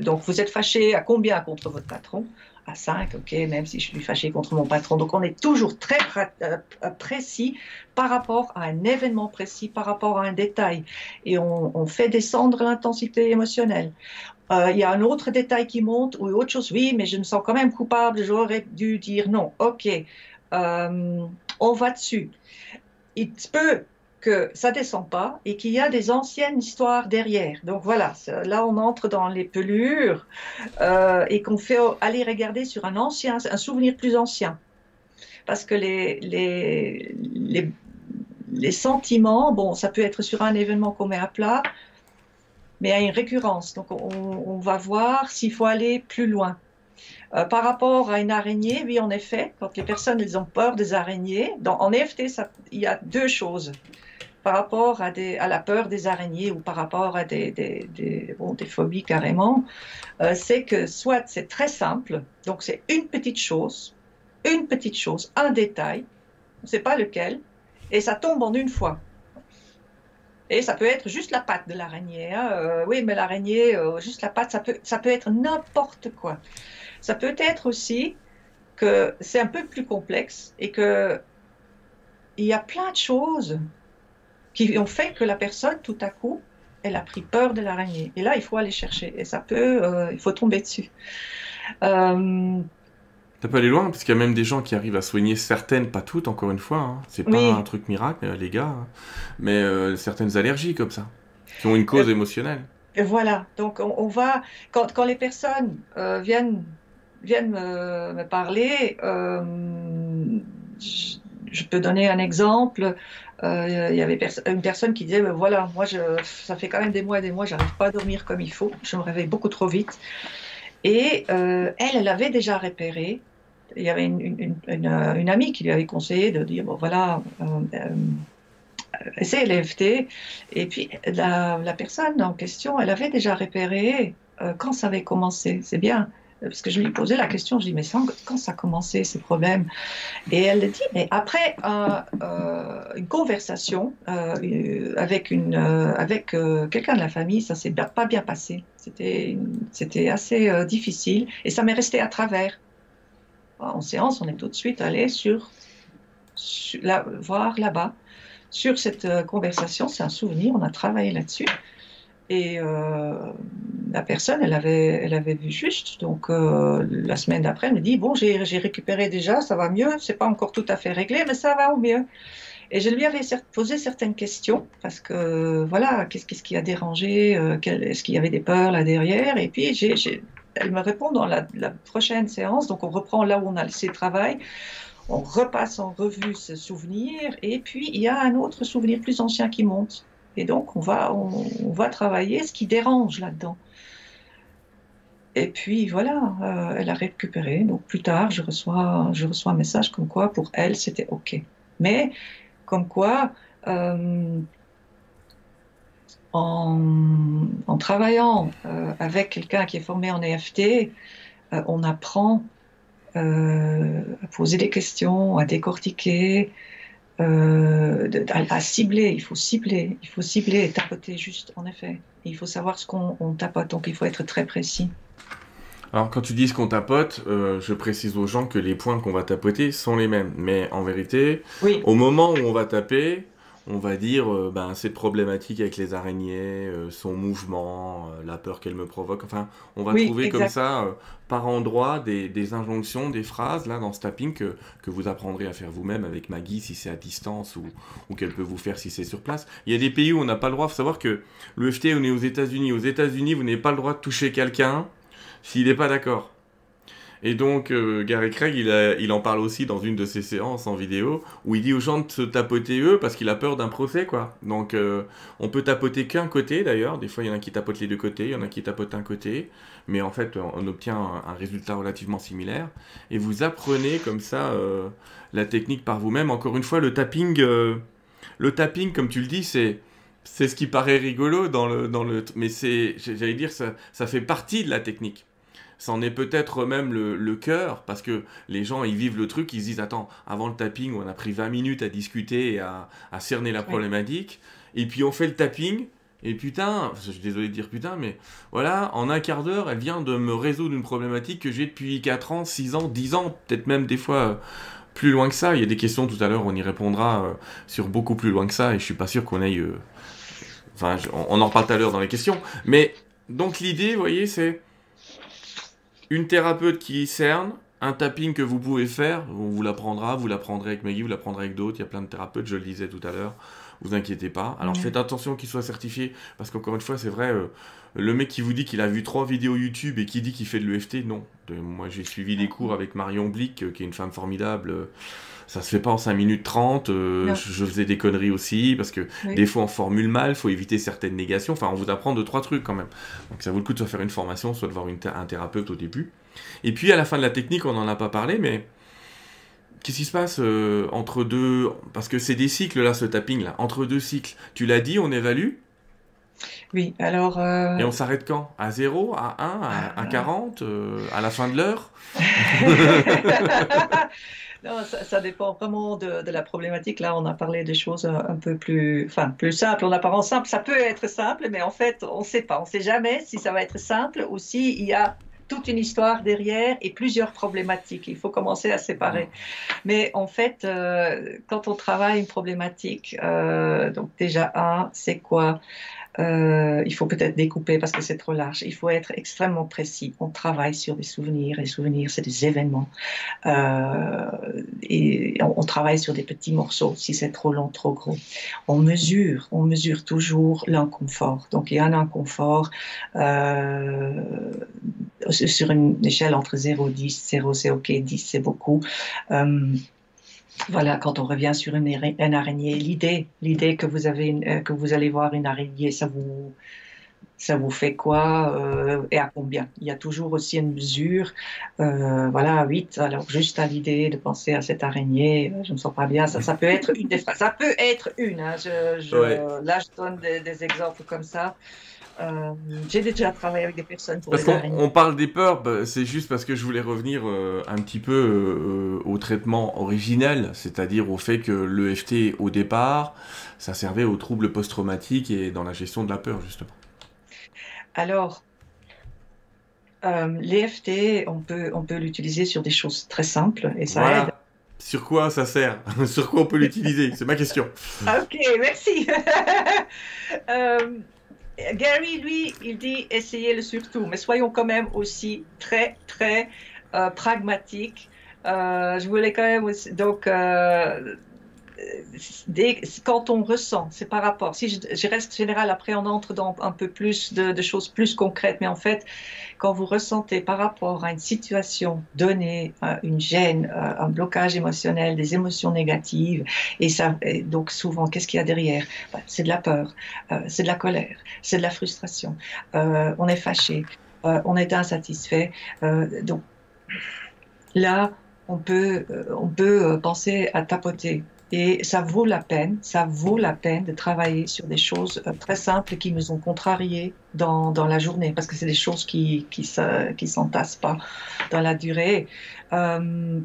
Donc, vous êtes fâché à combien contre votre patron? À 5, ok, même si je suis fâché contre mon patron. Donc, on est toujours très euh, précis par rapport à un événement précis, par rapport à un détail. Et on, fait descendre l'intensité émotionnelle. Euh, il y a un autre détail qui monte ou autre chose. Oui, mais je me sens quand même coupable. J'aurais dû dire non. Ok, euh, on va dessus. Il peut que ça descend pas et qu'il y a des anciennes histoires derrière. Donc voilà, là on entre dans les pelures euh, et qu'on fait aller regarder sur un ancien, un souvenir plus ancien. Parce que les, les, les, sentiments, bon, ça peut être sur un événement qu'on met à plat, mais à une récurrence. Donc on, va voir s'il faut aller plus loin. Euh, par rapport à une araignée, oui, en effet, quand les personnes elles ont peur des araignées, en EFT, il y a deux choses. par rapport à, la peur des araignées ou par rapport à des phobies carrément, euh, c'est que soit c'est très simple, donc c'est une petite chose, une petite chose, un détail, on ne sait pas lequel, et ça tombe en une fois. Et ça peut être juste la patte de l'araignée. Hein. Euh, oui, mais l'araignée, euh, juste la patte, ça peut, ça peut être n'importe quoi. Ça peut être aussi que c'est un peu plus complexe et que il y a plein de choses qui ont fait que la personne, tout à coup, elle a pris peur de l'araignée. Et là, il faut aller chercher. Et ça peut, euh, il faut tomber dessus. Ça peut aller loin, parce qu'il y a même des gens qui arrivent à soigner certaines, pas toutes, encore une fois. Hein. C'est pas un truc miracle, euh, les gars. Hein. Mais certaines allergies comme ça, qui ont une cause émotionnelle. Et voilà. Donc, on, va. Quand, quand, les personnes viennent, viennent me, me parler, je, je peux donner un exemple. Euh, il y avait une personne qui disait, ben voilà, moi, je, ça fait quand même des mois et des mois, j'arrive pas à dormir comme il faut, je me réveille beaucoup trop vite. Et euh, elle, elle avait déjà repéré, il y avait une, une, amie qui lui avait conseillé de dire, bon voilà, euh, c'est l'EFT. Et puis la, la, personne en question, elle avait déjà repéré quand ça avait commencé. C'est bien parce que je lui posais la question, je lui dis, mais quand ça a commencé, ces problèmes Et elle dit, mais après euh, une conversation euh, avec, une, euh, avec quelqu'un de la famille, ça s'est pas bien passé. C'était assez difficile et ça m'est resté à travers. En séance, on est tout de suite allé sur, voir là-bas, sur cette conversation, c'est un souvenir, on a travaillé là-dessus. Et euh, la personne, elle avait, elle avait vu juste. Donc euh, la semaine d'après, elle me dit bon, j'ai récupéré déjà, ça va mieux. C'est pas encore tout à fait réglé, mais ça va au mieux. Et je lui avais posé certaines questions parce que voilà, qu'est-ce qui a dérangé, euh, est-ce qu'il y avait des peurs là derrière? Et puis elle me répond dans la, la, prochaine séance. Donc on reprend là où on a laissé le travail. On repasse en revue ce souvenir et puis il y a un autre souvenir plus ancien qui monte. Et donc, on va, on, va travailler ce qui dérange là-dedans. Et puis voilà, euh, elle a récupéré. Donc plus tard, je reçois, je reçois un message comme quoi pour elle c'était OK. Mais comme quoi, euh, en, travaillant euh, avec quelqu'un qui est formé en EFT, on apprend à poser des questions, à décortiquer, euh, à, cibler, il faut cibler, il faut cibler et tapoter juste, en effet. il faut savoir ce qu'on tapote, donc il faut être très précis. Alors quand tu dis ce qu'on tapote, euh, je précise aux gens que les points qu'on va tapoter sont les mêmes. Mais en vérité, au moment où on va taper, on va dire euh, ben, cette problématique avec les araignées, euh, son mouvement, euh, la peur qu'elle me provoque. Enfin, on va trouver comme ça par endroit des, injonctions, des phrases là dans ce tapping que, vous apprendrez à faire vous-même avec Maggie si c'est à distance ou, qu'elle peut vous faire si c'est sur place. Il y a des pays où on n'a pas le droit. Il faut savoir que l'EFT, on est aux États-Unis. Aux États-Unis, vous n'avez pas le droit de toucher quelqu'un s'il n'est pas d'accord. Et donc, euh, Gary Craig, il, en parle aussi dans une de ses séances en vidéo, où il dit aux gens de se tapoter eux parce qu'il a peur d'un procès, quoi. Donc, euh, on peut tapoter qu'un côté, d'ailleurs. Des fois, il y en a qui tapotent les deux côtés, il y en a qui tapotent un côté. Mais en fait, on obtient un, résultat relativement similaire. Et vous apprenez comme ça euh, la technique par vous-même. Encore une fois, le tapping, le tapping, comme tu le dis, c'est c'est ce qui paraît rigolo dans le, dans le mais c'est j'allais dire ça, ça fait partie de la technique c'en est peut-être même le, cœur, parce que les gens, ils vivent le truc, ils se disent, attends, avant le tapping, on a pris 20 minutes à discuter et à, cerner la problématique, et puis on fait le tapping, et putain, je suis désolé de dire putain, mais voilà, en un quart d'heure, elle vient de me résoudre une problématique que j'ai depuis 4 ans, 6 ans, 10 ans, peut-être même des fois euh, plus loin que ça. Il y a des questions tout à l'heure, on y répondra euh, sur beaucoup plus loin que ça, et je suis pas sûr qu'on aille... Euh, enfin, on en reparle tout à l'heure dans les questions. Mais donc l'idée, vous voyez, c'est une thérapeute qui cerne, un tapping que vous pouvez faire, on vous l'apprendra, vous l'apprendrez avec Maggie, vous l'apprendrez avec d'autres, il y a plein de thérapeutes, je le disais tout à l'heure, vous inquiétez pas. Alors faites attention qu'il soit certifié, parce qu'encore une fois, c'est vrai, euh, le mec qui vous dit qu'il a vu trois vidéos YouTube et qui dit qu'il fait de l'EFT, non. moi j'ai suivi des cours avec Marion Blick, euh, qui est une femme formidable. Euh, ça se fait pas en 5 minutes 30. je, faisais des conneries aussi, parce que des fois on formule mal, faut éviter certaines négations. Enfin, on vous apprend deux, trois trucs quand même. Donc ça vaut le coup de soit faire une formation, soit de voir un thérapeute au début. Et puis à la fin de la technique, on n'en a pas parlé, mais Qu'est-ce qui se passe entre deux Parce que c'est des cycles là, ce tapping là. Entre deux cycles. Tu l'as dit, on évalue oui, alors. Et on s'arrête quand? À 0, à 1, à, 40, à la fin de l'heure? Non, ça, dépend vraiment de, la problématique. Là, on a parlé des choses un, peu plus, enfin, plus simples. En apparence simple, ça peut être simple, mais en fait, on ne sait pas. On ne sait jamais si ça va être simple ou s'il y a toute une histoire derrière et plusieurs problématiques. Il faut commencer à séparer. Mais en fait, euh, quand on travaille une problématique, euh, donc déjà un, c'est quoi? Euh, il faut peut-être découper parce que c'est trop large. Il faut être extrêmement précis. On travaille sur des souvenirs. Les souvenirs, c'est des événements. Euh, et on, travaille sur des petits morceaux si c'est trop long, trop gros. On mesure, on mesure toujours l'inconfort. Donc il y a un inconfort euh, sur une échelle entre 0 et 10. 0 c'est OK, 10 c'est beaucoup. Voilà, quand on revient sur une, araignée, l'idée, l'idée que vous avez, euh, que vous allez voir une araignée, ça vous, ça vous fait quoi euh, et à combien? Il y a toujours aussi une mesure, euh, voilà, 8. Alors juste à l'idée de penser à cette araignée, je ne me sens pas bien. Ça, ça peut être une des phrases. Ça peut être une. Hein, je, Là, je donne des exemples comme ça. Euh, j'ai déjà travaillé avec des personnes pour parce qu'on parle des peurs, bah, c'est juste parce que je voulais revenir euh, un petit peu euh, au traitement originel, c'est-à-dire au fait que l'EFT au départ, ça servait aux troubles post-traumatiques et dans la gestion de la peur justement. Alors, l'EFT, on peut, on peut l'utiliser sur des choses très simples et ça aide. Sur quoi ça sert? Sur quoi on peut l'utiliser? C'est ma question. ok, merci. Gary, lui, il dit essayez-le surtout, mais soyons quand même aussi très, très euh, pragmatiques. Euh, je voulais quand même aussi. Donc, euh, quand on ressent, c'est par rapport. Si je, reste général, après on entre dans un peu plus de, choses plus concrètes, mais en fait, quand vous ressentez par rapport à une situation donnée, euh, une gêne, euh, un blocage émotionnel, des émotions négatives, et ça, donc souvent, qu'est-ce qu'il y a derrière? Bah, C'est de la peur, euh, c'est de la colère, c'est de la frustration, on est fâché, on est insatisfait, donc là, on peut, on peut penser à tapoter et ça vaut la peine, ça vaut la peine de travailler sur des choses euh, très simples qui nous ont contrariés dans, dans la journée, parce que c'est des choses qui qui, qui s'entassent pas dans la durée. Euh,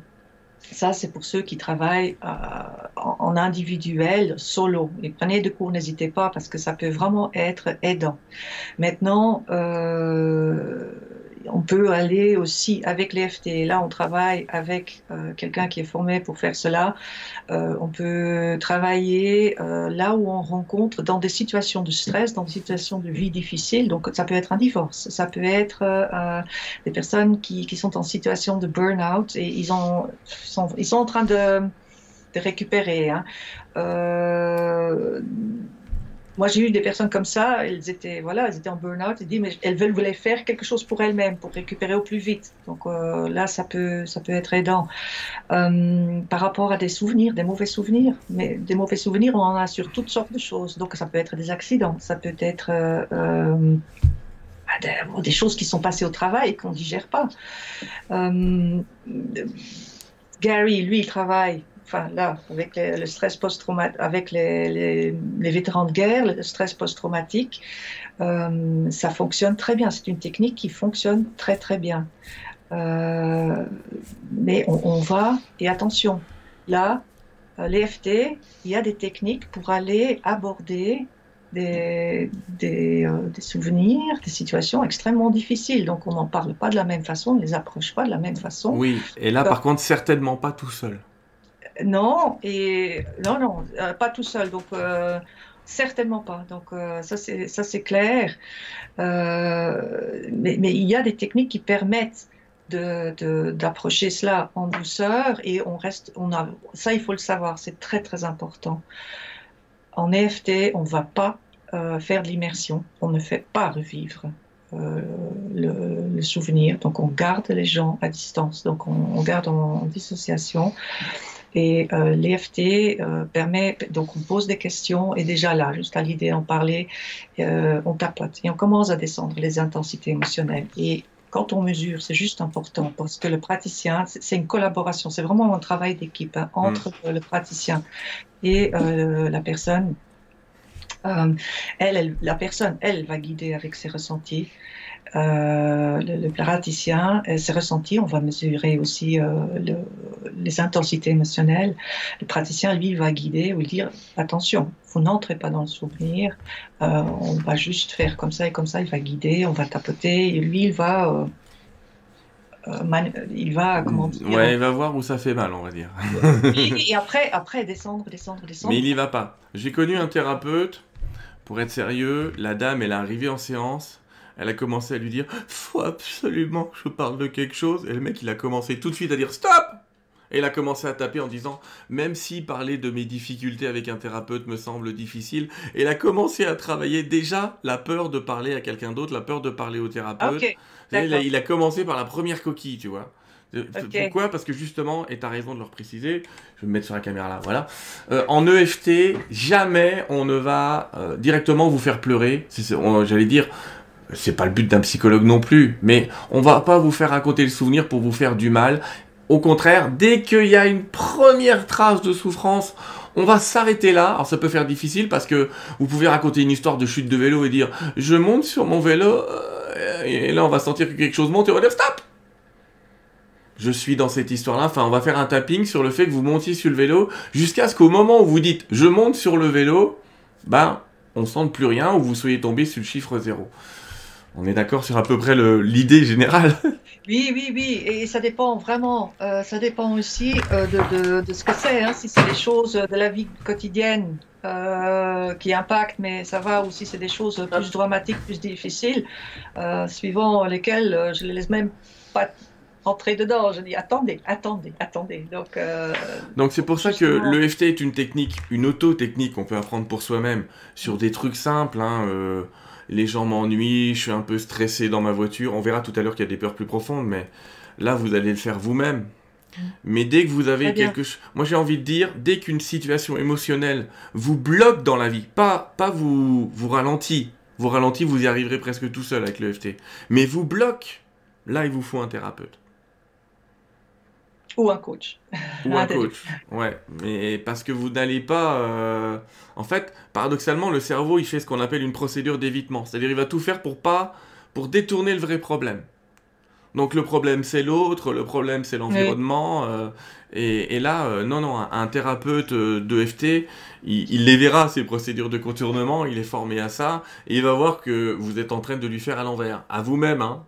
ça, c'est pour ceux qui travaillent euh, en, individuel, solo. Et prenez de cours, n'hésitez pas, parce que ça peut vraiment être aidant. Maintenant, euh, on peut aller aussi avec l'EFT. Là, on travaille avec euh, quelqu'un qui est formé pour faire cela. Euh, on peut travailler euh, là où on rencontre dans des situations de stress, dans des situations de vie difficiles. Donc, ça peut être un divorce, ça peut être des personnes qui, sont en situation de burn-out et ils, ont, sont, en train de, de récupérer. Hein. Moi, j'ai eu des personnes comme ça, elles étaient, voilà, elles étaient en burn-out, elles mais elles veulent voulaient faire quelque chose pour elles-mêmes, pour récupérer au plus vite. Donc euh, là, ça peut, ça peut être aidant. Euh, par rapport à des souvenirs, des mauvais souvenirs, mais des mauvais souvenirs, on en a sur toutes sortes de choses. Donc ça peut être des accidents, ça peut être euh, bah, des, choses qui sont passées au travail et qu'on digère pas. Gary, lui, il travaille enfin là, avec le stress post-traumatique, avec les, vétérans de guerre, le stress post-traumatique, euh, ça fonctionne très bien. C'est une technique qui fonctionne très très bien. Euh, mais on, va, et attention, là, euh, l'EFT, il y a des techniques pour aller aborder des, des, des, souvenirs, des situations extrêmement difficiles. Donc on n'en parle pas de la même façon, on ne les approche pas de la même façon. Oui, et là par contre certainement pas tout seul. Non, et non, non, euh, pas tout seul. Donc, euh, certainement pas. Donc, euh, ça, c'est, clair. mais, il y a des techniques qui permettent d'approcher cela en douceur et on reste, on a, ça, il faut le savoir, c'est très, très important. En EFT, on ne va pas faire de l'immersion, on ne fait pas revivre. le, souvenir. Donc on garde les gens à distance, donc on, garde en dissociation. Et euh, l'EFT euh, permet, donc on pose des questions et déjà là, jusqu'à l'idée d'en parler, euh, on tapote et on commence à descendre les intensités émotionnelles. Et quand on mesure, c'est juste important parce que le praticien, c'est une collaboration, c'est vraiment un travail d'équipe hein, entre mm. le praticien et la personne. Elle, la personne, elle va guider avec ses ressentis. Euh, le, praticien, ses ressentis, on va mesurer aussi les intensités émotionnelles. Le praticien, lui, va guider ou dire attention, vous n'entrez pas dans le souvenir, on va juste faire comme ça et comme ça, il va guider, on va tapoter, et lui, il va il va comment dire Ouais, il va voir où ça fait mal, on va dire. et, après, après descendre, descendre, descendre. Mais il y va pas. J'ai connu un thérapeute. Pour être sérieux, la dame, elle est arrivée en séance. Elle a commencé à lui dire Faut absolument que je parle de quelque chose. Et le mec, il a commencé tout de suite à dire Stop et il a commencé à taper en disant Même si parler de mes difficultés avec un thérapeute me semble difficile, et il a commencé à travailler déjà la peur de parler à quelqu'un d'autre, la peur de parler au thérapeute. il, a, commencé par la première coquille, tu vois. Pourquoi? Parce que justement, et tu as raison de le préciser, je vais me mettre sur la caméra là, voilà. Euh, en EFT, jamais on ne va euh, directement vous faire pleurer. J'allais dire, c'est pas le but d'un psychologue non plus, mais on va pas vous faire raconter le souvenir pour vous faire du mal. Au contraire, dès qu'il y a une première trace de souffrance, on va s'arrêter là. Alors ça peut faire difficile parce que vous pouvez raconter une histoire de chute de vélo et dire je monte sur mon vélo euh, et là on va sentir que quelque chose monte et on va dire stop. Je suis dans cette histoire-là. Enfin, on va faire un tapping sur le fait que vous montiez sur le vélo jusqu'à ce qu'au moment où vous dites je monte sur le vélo, ben on sente plus rien ou vous soyez tombé sur le chiffre zéro. On est d'accord sur à peu près l'idée générale. Oui, oui, oui, et ça dépend vraiment, euh, ça dépend aussi euh, de, de, ce que c'est, hein. si c'est des choses de la vie quotidienne euh, qui impactent, mais ça va, ou si c'est des choses plus dramatiques, plus difficiles, suivant lesquelles je ne les laisse même pas entrer dedans. Je dis attendez, attendez, attendez. Donc, Donc c'est pour ça que l'EFT est une technique, une auto-technique qu'on peut apprendre pour soi-même sur des trucs simples. Hein, les gens m'ennuient, je suis un peu stressé dans ma voiture. On verra tout à l'heure qu'il y a des peurs plus profondes, mais là, vous allez le faire vous-même. Mm. Mais dès que vous avez quelque chose... Moi, j'ai envie de dire, dès qu'une situation émotionnelle vous bloque dans la vie, pas, pas vous, vous ralentit, vous ralentit, vous y arriverez presque tout seul avec l'EFT, mais vous bloque, là, il vous faut un thérapeute. Ou un coach. Ou un coach, ouais. Mais parce que vous n'allez pas... Euh, en fait, paradoxalement, le cerveau, il fait ce qu'on appelle une procédure d'évitement. C'est-à-dire, il va tout faire pour pas... pour détourner le vrai problème. Donc le problème c'est l'autre, le problème c'est l'environnement. Euh, et, là, euh, non, non, un, thérapeute d'EFT, il, il, les verra, ces procédures de contournement, il est formé à ça, et il va voir que vous êtes en train de lui faire à l'envers. À vous-même, hein.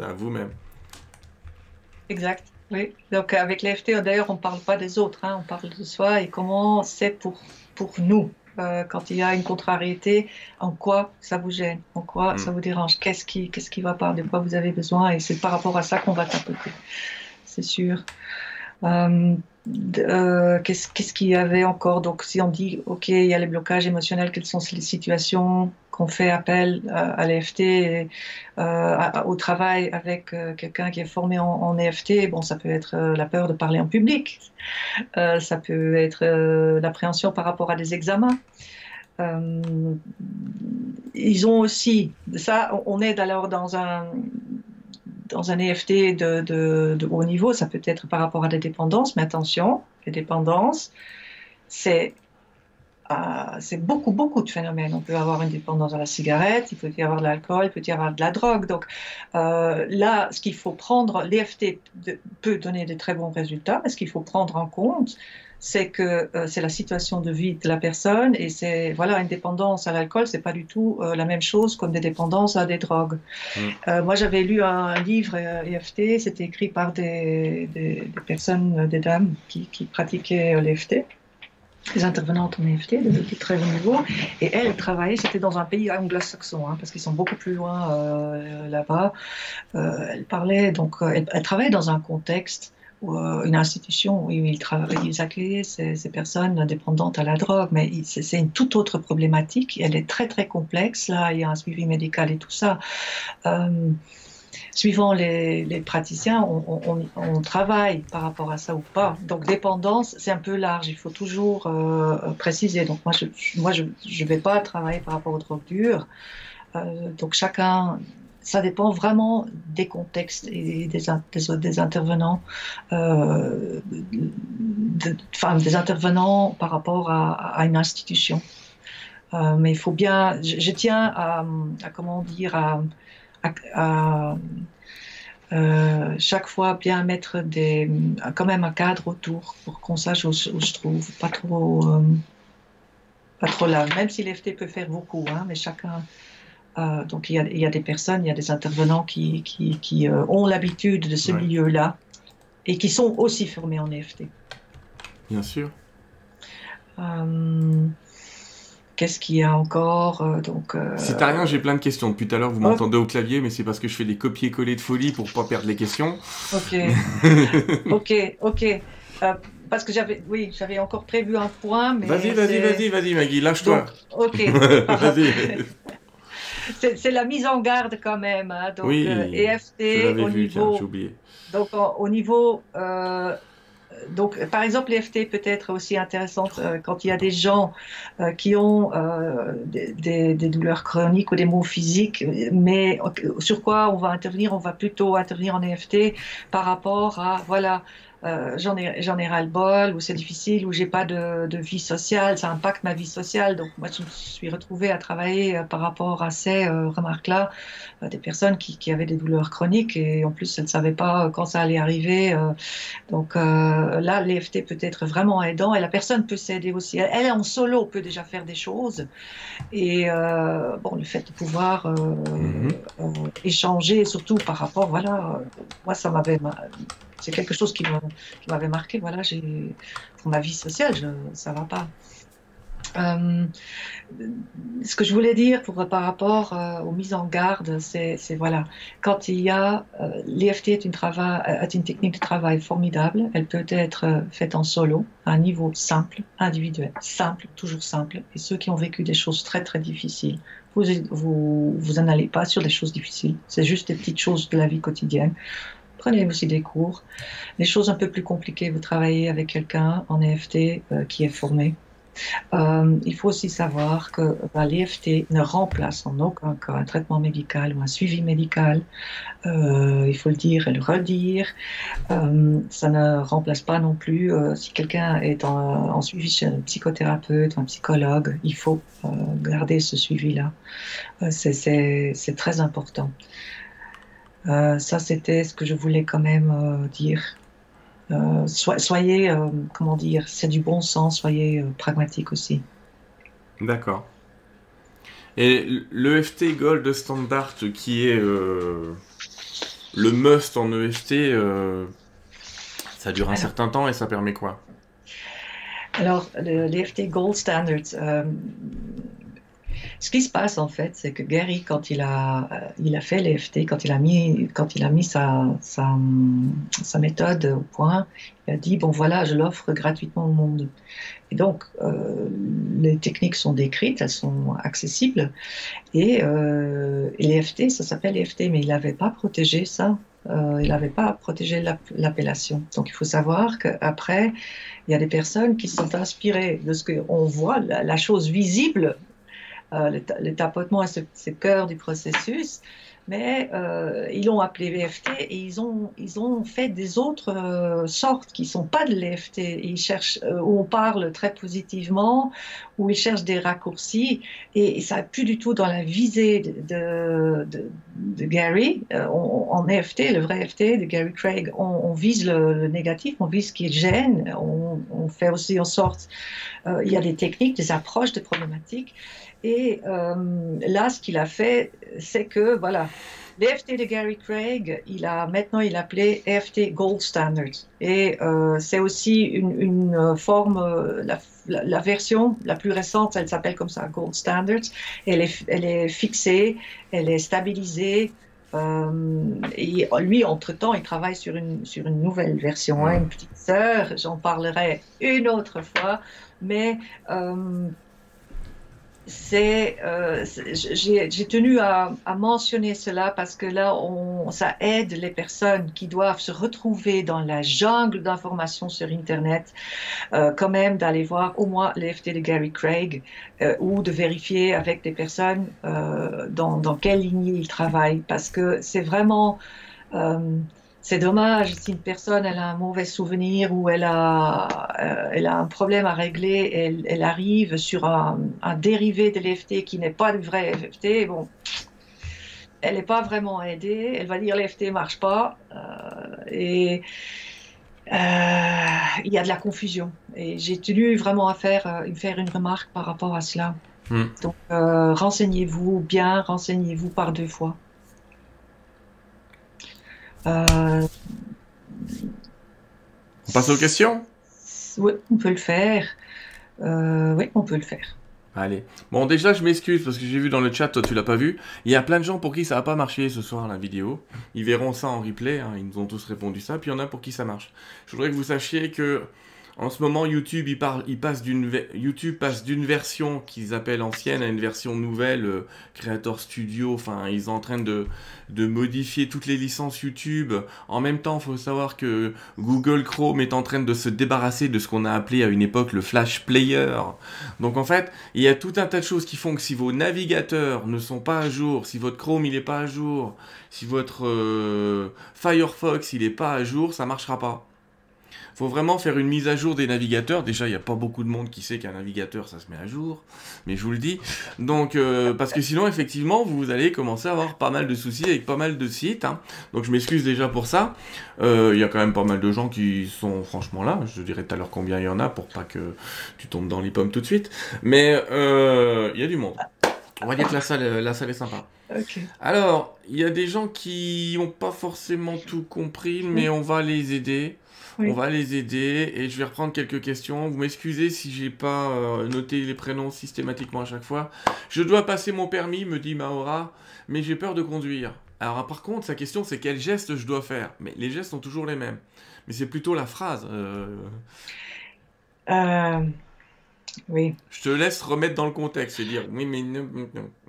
À vous-même. Exact. Oui, donc avec l'EFT, d'ailleurs, on ne parle pas des autres, hein, on parle de soi et comment c'est pour, pour nous. Euh, quand il y a une contrariété, en quoi ça vous gêne, en quoi mm. ça vous dérange, qu'est-ce qui qu'est-ce qui va pas, de quoi vous avez besoin, et c'est par rapport à ça qu'on va tapoter, c'est sûr. Euh, euh, qu'est-ce qu'il y avait encore? Donc, si on dit, OK, il y a les blocages émotionnels, quelles sont les situations? Qu'on fait appel à, l'EFT, euh, au travail avec euh, quelqu'un qui est formé en, EFT, bon, ça peut être la peur de parler en public, ça peut être l'appréhension par rapport à des examens. ils ont aussi, ça, on est alors dans un, dans un EFT de, haut niveau, ça peut être par rapport à des dépendances, mais attention, les dépendances, c'est c'est beaucoup, beaucoup de phénomènes. On peut avoir une dépendance à la cigarette, il peut y avoir de l'alcool, il peut y avoir de la drogue. Donc euh, là, ce qu'il faut prendre, l'EFT peut donner de très bons résultats, mais ce qu'il faut prendre en compte, c'est que euh, c'est la situation de vie de la personne et c'est voilà une dépendance à l'alcool c'est pas du tout euh, la même chose comme des dépendances à des drogues. Mm. Euh, moi j'avais lu un livre EFT, c'était écrit par des, des, personnes, des dames qui, qui pratiquaient l'EFT des intervenantes en EFT de, très haut niveau, et elles travaillaient, c'était dans un pays anglo-saxon, hein, parce qu'ils sont beaucoup plus loin là-bas. elles parlaient, donc, elles, elles, travaillaient dans un contexte euh, une institution où ils, ils accueillent ces, personnes dépendantes à la drogue, mais c'est une toute autre problématique. Elle est très très complexe. Là, il y a un suivi médical et tout ça. Euh, suivant les, praticiens, on, travaille par rapport à ça ou pas. Donc dépendance, c'est un peu large. Il faut toujours euh, préciser. Donc moi, je moi je, vais pas travailler par rapport aux drogues dures. donc chacun ça dépend vraiment des contextes et des, intervenants, euh, des intervenants par rapport à, une institution. Euh, mais il faut bien, je, tiens à, comment dire, à, euh, chaque fois bien mettre des, quand même un cadre autour pour qu'on sache où, je trouve, pas trop, pas trop là. Même si l'FT peut faire beaucoup, hein, mais chacun euh, donc il y, a, des personnes, il y a des intervenants qui, qui, euh, ont l'habitude de ce milieu-là et qui sont aussi formés en EFT. Bien sûr. Euh, qu'est-ce qu'il y a encore donc, Si t'as rien, j'ai plein de questions. Depuis tout à l'heure, vous m'entendez au clavier, mais c'est parce que je fais des copier-coller de folie pour pas perdre les questions. Ok. ok, ok. parce que j'avais, oui, j'avais encore prévu un point, mais. Vas-y, vas-y, vas-y, vas-y, Maggie, lâche-toi. Ok. vas-y c'est la mise en garde quand même. Hein. Donc, oui, EFT euh, au, niveau, donc, au niveau. Euh, donc, par exemple, l'EFT peut être aussi intéressante euh, quand il y a des gens qui ont des, des, douleurs chroniques ou des maux physiques, mais sur quoi on va intervenir On va plutôt intervenir en EFT par rapport à, voilà, euh, j'en ai, ai ras-le-bol, ou c'est difficile, ou j'ai pas de, de, vie sociale, ça impacte ma vie sociale. Donc moi, je me suis retrouvée à travailler euh, par rapport à ces euh, remarques-là, des personnes qui, qui, avaient des douleurs chroniques et en plus, elles ne savaient pas quand ça allait arriver. donc là, l'EFT peut être vraiment aidant et la personne peut s'aider aussi. Elle, en solo, peut déjà faire des choses. Et bon, le fait de pouvoir mm-hmm. échanger, surtout par rapport, voilà, moi, ça m'avait c'est quelque chose qui m'avait marqué. Voilà, pour ma vie sociale, je, ça va pas. Euh, ce que je voulais dire pour, par rapport euh, aux mises en garde, c'est voilà, quand il y a euh, est une, technique de travail formidable. Elle peut être faite en solo, à un niveau simple, individuel, simple, toujours simple. Et ceux qui ont vécu des choses très très difficiles, vous vous, vous en allez pas sur des choses difficiles. C'est juste des petites choses de la vie quotidienne prenez aussi des cours. Les choses un peu plus compliquées, vous travaillez avec quelqu'un en EFT euh, qui est formé. Euh, il faut aussi savoir que bah, l'EFT ne remplace en aucun cas un traitement médical ou un suivi médical. Euh, il faut le dire et le redire. ça ne remplace pas non plus, si quelqu'un est en, en, suivi chez un psychothérapeute ou un psychologue, il faut garder ce suivi-là. C'est très important. Euh, ça, c'était ce que je voulais quand même euh, dire. Euh, soyez, comment dire, c'est du bon sens, soyez pragmatique aussi. D'accord. Et l'EFT Gold Standard, qui est le must en EFT, ça dure un certain temps et ça permet quoi? Alors, l'EFT Gold Standard, ce qui se passe en fait, c'est que Gary, quand il a, euh, il a fait l'EFT, quand il a mis, quand il a mis sa, sa, méthode au point, il a dit bon voilà, je l'offre gratuitement au monde. Et donc euh, les techniques sont décrites, elles sont accessibles, et, euh, l'EFT, ça s'appelle l'EFT, mais il n'avait pas protégé ça. Euh, il n'avait pas protégé l'appellation. Donc il faut savoir qu'après, il y a des personnes qui sont inspirées de ce qu'on voit, la, chose visible euh, le, tapotement est ce, cœur du processus, mais euh, ils l'ont appelé VFT et ils ont, ils ont fait des autres euh, sortes qui ne sont pas de l'EFT. Ils cherchent, où on parle très positivement, où ils cherchent des raccourcis et, ça n'est plus du tout dans la visée de, de, Gary. en EFT, le vrai EFT de Gary Craig, on, vise le, négatif, on vise ce qui gêne, on, on fait aussi en sorte, il y a des techniques, des approches, des problématiques. Et euh, là, ce qu'il a fait, c'est que, voilà, l'EFT de Gary Craig, il a maintenant il appelé EFT Gold Standard. Et euh, c'est aussi une, forme, euh, la, version la plus récente, elle s'appelle comme ça, Gold Standard. Elle est, elle est fixée, elle est stabilisée. et lui, entre-temps, il travaille sur une, sur une nouvelle version, hein, une petite sœur, j'en parlerai une autre fois. Mais c'est, euh, j'ai tenu à, mentionner cela parce que là, on, ça aide les personnes qui doivent se retrouver dans la jungle d'informations sur Internet, euh, quand même d'aller voir au moins l'EFT de Gary Craig euh, ou de vérifier avec des personnes dans, dans, quelle lignée ils travaillent. Parce que c'est vraiment c'est dommage si une personne elle a un mauvais souvenir ou elle a, euh, elle a un problème à régler, elle, elle arrive sur un, dérivé de l'EFT qui n'est pas le vrai EFT. Bon, elle n'est pas vraiment aidée. Elle va dire l'EFT marche pas euh, et euh, il y a de la confusion. Et j'ai tenu vraiment à faire, faire une remarque par rapport à cela. Hmm. Donc renseignez-vous bien, renseignez-vous par deux fois. Euh, on passe aux questions? Oui, on peut le faire. Euh, oui, on peut le faire. Allez. Bon, déjà, je m'excuse parce que j'ai vu dans le chat, toi, tu l'as pas vu. Il y a plein de gens pour qui ça va pas marché ce soir, la vidéo. Ils verront ça en replay. Hein. Ils nous ont tous répondu ça. Puis il y en a pour qui ça marche. Je voudrais que vous sachiez que en ce moment, YouTube, passe d'une version qu'ils appellent ancienne à une version nouvelle, euh, Creator Studio. Enfin, ils sont en train de, modifier toutes les licences YouTube. En même temps, il faut savoir que Google Chrome est en train de se débarrasser de ce qu'on a appelé à une époque le Flash Player. Donc en fait, il y a tout un tas de choses qui font que si vos navigateurs ne sont pas à jour, si votre Chrome il n'est pas à jour, si votre euh, Firefox il n'est pas à jour, ça marchera pas faut vraiment faire une mise à jour des navigateurs. Déjà, il n'y a pas beaucoup de monde qui sait qu'un navigateur, ça se met à jour. Mais je vous le dis. Donc, euh, parce que sinon, effectivement, vous allez commencer à avoir pas mal de soucis avec pas mal de sites. Hein. Donc, je m'excuse déjà pour ça. Euh, il y a quand même pas mal de gens qui sont franchement là. Je dirais tout à l'heure combien il y en a pour pas que tu tombes dans les pommes tout de suite. Mais euh, il y a du monde. On va dire que la salle, la salle est sympa. Alors, il y a des gens qui n'ont pas forcément tout compris, mais on va les aider. On va les aider et je vais reprendre quelques questions. Vous m'excusez si j'ai pas euh, noté les prénoms systématiquement à chaque fois. Je dois passer mon permis, me dit Maora, mais j'ai peur de conduire. Alors par contre, sa question c'est quel geste je dois faire? Mais les gestes sont toujours les mêmes. Mais c'est plutôt la phrase. Euh... Euh, oui. Je te laisse remettre dans le contexte et dire oui, mais non.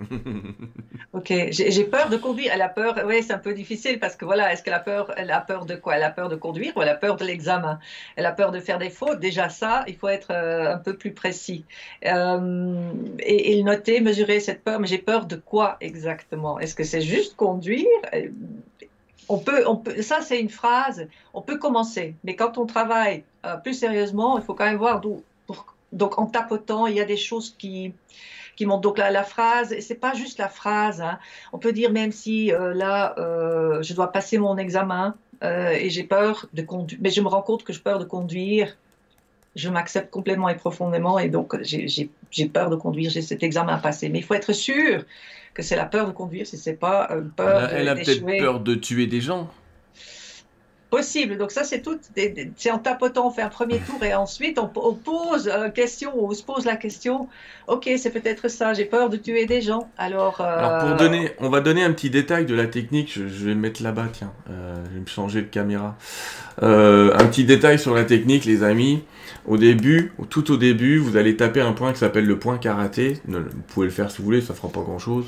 ok, j'ai peur de conduire. Elle a peur, oui, c'est un peu difficile parce que voilà, est-ce qu'elle a peur Elle a peur de quoi? Elle a peur de conduire ou elle a peur de l'examen? Elle a peur de faire des fautes? Déjà, ça, il faut être euh, un peu plus précis. Euh, et, et, noter, mesurer cette peur. Mais j'ai peur de quoi exactement? Est-ce que c'est juste conduire? On peut, on peut, ça c'est une phrase, on peut commencer, mais quand on travaille euh, plus sérieusement, il faut quand même voir d'où, donc en tapotant, il y a des choses qui, qui montent. Donc la, la phrase, c'est pas juste la phrase. Hein. On peut dire même si euh, là, euh, je dois passer mon examen euh, et j'ai peur de conduire, mais je me rends compte que j'ai peur de conduire. Je m'accepte complètement et profondément et donc j'ai peur de conduire, j'ai cet examen à passer. Mais il faut être sûr que c'est la peur de conduire, si c'est pas une peur. Elle a, elle a peut-être peur de tuer des gens possible. Donc ça, c'est tout. C'est en tapotant, on fait un premier tour et ensuite on, pose une question, on se pose la question. Ok, c'est peut-être ça. J'ai peur de tuer des gens. Alors. Euh, pour donner, on va donner un petit détail de la technique. Je, vais me mettre là-bas. Tiens, euh, je vais me changer de caméra. Euh, un petit détail sur la technique, les amis. Au début, tout au début, vous allez taper un point qui s'appelle le point karaté. Vous pouvez le faire si vous voulez, ça fera pas grand-chose.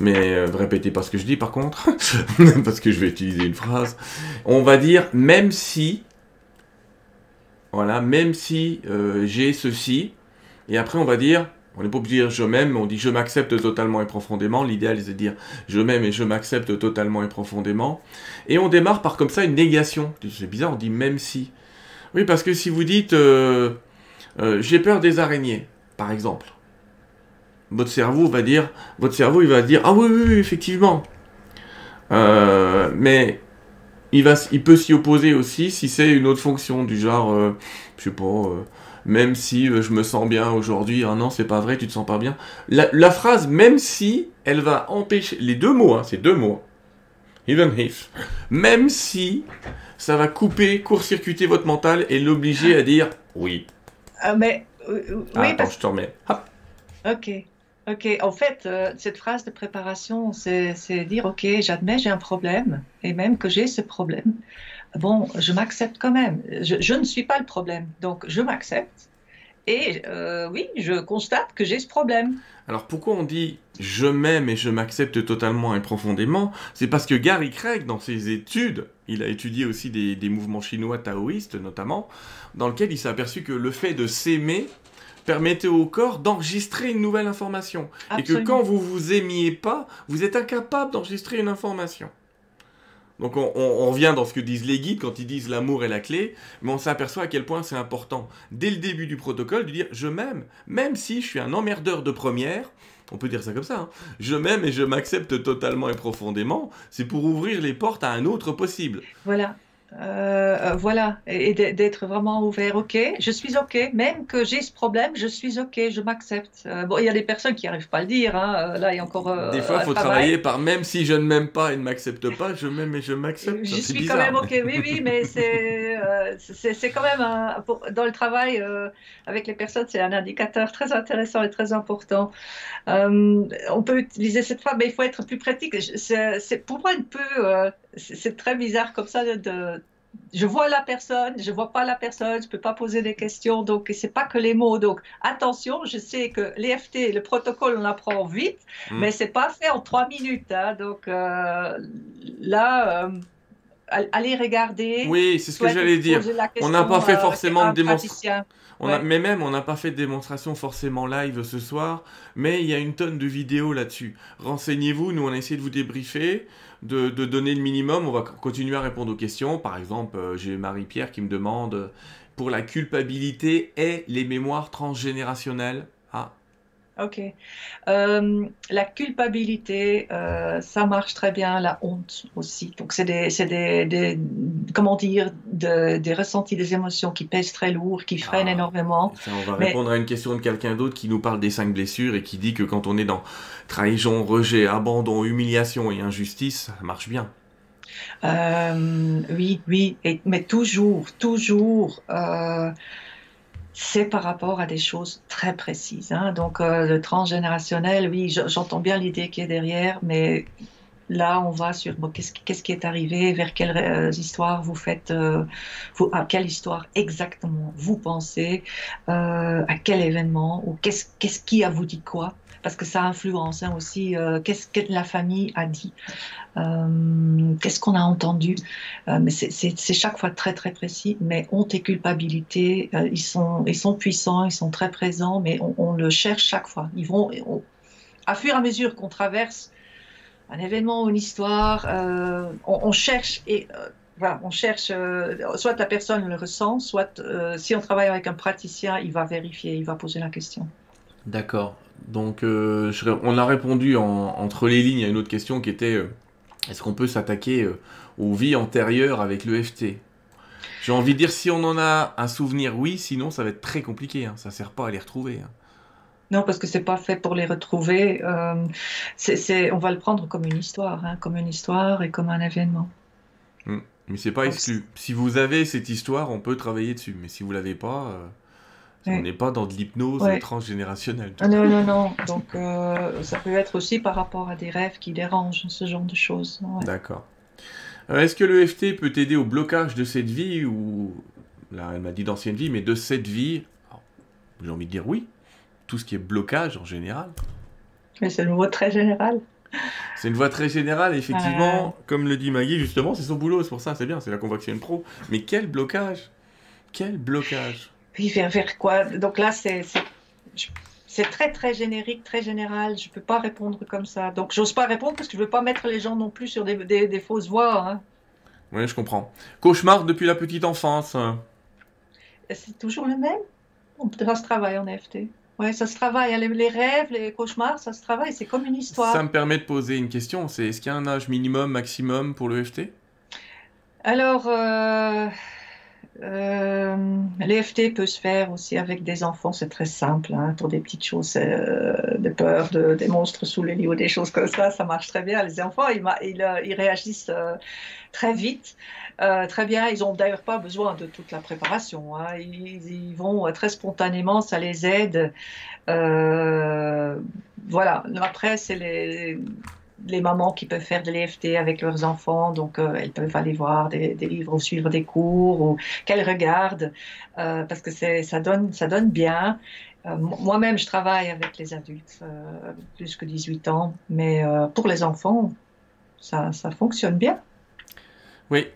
Mais euh, répétez pas ce que je dis par contre, parce que je vais utiliser une phrase. On va dire même si, voilà, même si euh, j'ai ceci, et après on va dire, on n'est pas obligé de dire je m'aime, on dit je m'accepte totalement et profondément. L'idéal c'est de dire je m'aime et je m'accepte totalement et profondément. Et on démarre par comme ça une négation. C'est bizarre, on dit même si. Oui, parce que si vous dites euh, j'ai peur des araignées, par exemple votre cerveau va dire, votre cerveau il va dire ah oui oui, effectivement. Euh, mais il va, il peut s'y opposer aussi si c'est une autre fonction du genre, euh, je sais pas, euh, même si je me sens bien aujourd'hui, ah non c'est pas vrai, tu te sens pas bien. La, phrase même si, elle va empêcher les deux mots, hein, c'est deux mots. Even if, même si ça va couper, court-circuiter votre mental et l'obliger à dire oui. Ah mais oui, ah, attends, je te remets. Ok. Ok, en fait, euh, cette phrase de préparation, c'est dire, ok, j'admets, j'ai un problème, et même que j'ai ce problème, bon, je m'accepte quand même. Je, ne suis pas le problème, donc je m'accepte, Et euh, oui, je constate que j'ai ce problème. Alors pourquoi on dit je m'aime et je m'accepte totalement et profondément C'est parce que Gary Craig, dans ses études, il a étudié aussi des, des mouvements chinois taoïstes notamment, dans lequel il s'est aperçu que le fait de s'aimer permettait au corps d'enregistrer une nouvelle information. Et que quand vous vous aimiez pas, vous êtes incapable d'enregistrer une information. Donc on, revient dans ce que disent les guides quand ils disent l'amour est la clé, mais on s'aperçoit à quel point c'est important dès le début du protocole de dire je m'aime, même si je suis un emmerdeur de première, on peut dire ça comme ça, hein. je m'aime et je m'accepte totalement et profondément, c'est pour ouvrir les portes à un autre possible. Voilà, euh, euh, voilà, et, d'être vraiment ouvert. Ok, je suis ok, même que j'ai ce problème, je suis ok, je m'accepte. Euh, bon, il y a des personnes qui n'arrivent pas à le dire. Hein. Là, il y a encore. des fois, il faut travailler par même si je ne m'aime pas et ne m'accepte pas, je m'aime et je m'accepte. Je suis quand même ok, oui, oui, mais c'est quand même dans le travail avec les personnes, c'est un indicateur très intéressant et très important. on peut utiliser cette phrase, mais il faut être plus pratique. C'est pour moi un peu c'est très bizarre comme ça de, je vois la personne, je vois pas la personne, je peux pas poser des questions, donc c'est pas que les mots. Donc attention, je sais que l'EFT, le protocole, on apprend vite, mais mm. mais c'est pas fait en trois minutes. Hein. donc euh, là, euh, allez regarder. Oui, c'est ce que j'allais dire. On n'a pas fait forcément de démonstration. Mais même, on n'a pas fait de démonstration forcément live ce soir, mais il y a une tonne de vidéos là-dessus. Renseignez-vous, nous on a essayé de vous débriefer de, donner le minimum. On va continuer à répondre aux questions. Par exemple, euh, j'ai Marie-Pierre qui me demande pour la culpabilité et les mémoires transgénérationnelles. Ah, Ok. Euh, la culpabilité, euh, ça marche très bien. La honte aussi. Donc, c'est des, des, des, comment dire, des ressentis, des émotions qui pèsent très lourd, qui freinent ah, énormément. on va répondre à une question de quelqu'un d'autre qui nous parle des cinq blessures et qui dit que quand on est dans trahison, rejet, abandon, humiliation et injustice, ça marche bien. Euh, oui, oui, mais toujours, toujours c'est par rapport à des choses très précises. Hein. Donc, euh, le transgénérationnel, oui, j'entends bien l'idée qui est derrière, mais là, on va sur qu'est-ce qui est arrivé, vers quelle euh, histoire vous faites, euh, à quelle histoire exactement vous pensez, à quel événement, ou qu'est-ce qui a vous dit quoi? Parce que ça influence hein, aussi euh, qu'est-ce que la famille a dit, euh, qu'est-ce qu'on a entendu. Euh, mais c'est chaque fois très très précis. Mais honte et culpabilité, ils sont puissants, ils sont très présents, mais on, le cherche chaque fois. Ils vont à fur et à mesure qu'on traverse un événement ou une histoire, on, cherche et on cherche, soit la personne le ressent, soit si on travaille avec un praticien, il va vérifier, il va poser la question. D'accord. Donc, euh, on a répondu entre les lignes à une autre question qui était euh, est-ce qu'on peut s'attaquer euh, aux vies antérieures avec l'EFT J'ai envie de dire si on en a un souvenir, oui, sinon ça va être très compliqué. Hein. Ça sert pas à les retrouver. Hein. Non, parce que c'est pas fait pour les retrouver. on va le prendre comme une histoire, hein, comme une histoire et comme un événement. Mais hmm. Mais c'est pas exclu. Si vous avez cette histoire, on peut travailler dessus. Mais si vous l'avez pas. On n'est pas dans de l'hypnose transgénérationnelle. Ah, non, non, non. Donc, euh, ça peut être aussi par rapport à des rêves qui dérangent, ce genre de choses. D'accord. Euh, est-ce que l'EFT peut aider au blocage de cette vie ou, là, elle m'a dit d'ancienne vie, mais de cette vie J'ai envie de dire oui. Tout ce qui est blocage en général. Mais c'est une voix très générale. C'est une voix très générale, effectivement. Comme le dit Maggie, justement, c'est son boulot, c'est pour ça, c'est bien, c'est la convocation pro. Mais quel blocage? Quel blocage? Puis vers, vers quoi? Donc là, c'est très très générique, très général. Je peux pas répondre comme ça. Donc j'ose pas répondre parce que je veux pas mettre les gens non plus sur des, des, fausses voies. Hein. Oui, je comprends. Cauchemar depuis la petite enfance. C'est toujours le même? Ça se travaille en FT. Oui, ça se travaille. Les, les, rêves, les cauchemars, ça se travaille. C'est comme une histoire. Ça me permet de poser une question. C'est est-ce qu'il y a un âge minimum, maximum pour le FT Alors. Euh... Euh, L'EFT peut se faire aussi avec des enfants, c'est très simple, hein, pour des petites choses, euh, de peur, de, des monstres sous les lits ou des choses comme ça, ça marche très bien. Les enfants, ils, euh, réagissent très vite, très bien. Ils n'ont d'ailleurs pas besoin de toute la préparation. Hein. Ils, vont très spontanément, ça les aide. voilà. Après, c'est les les mamans qui peuvent faire de l'EFT avec leurs enfants, donc elles peuvent aller voir des, livres ou suivre des cours ou qu'elles regardent parce que ça donne, ça donne bien. Moi-même, je travaille avec les adultes, plus que 18 ans, mais pour les enfants, ça, ça fonctionne bien. Oui,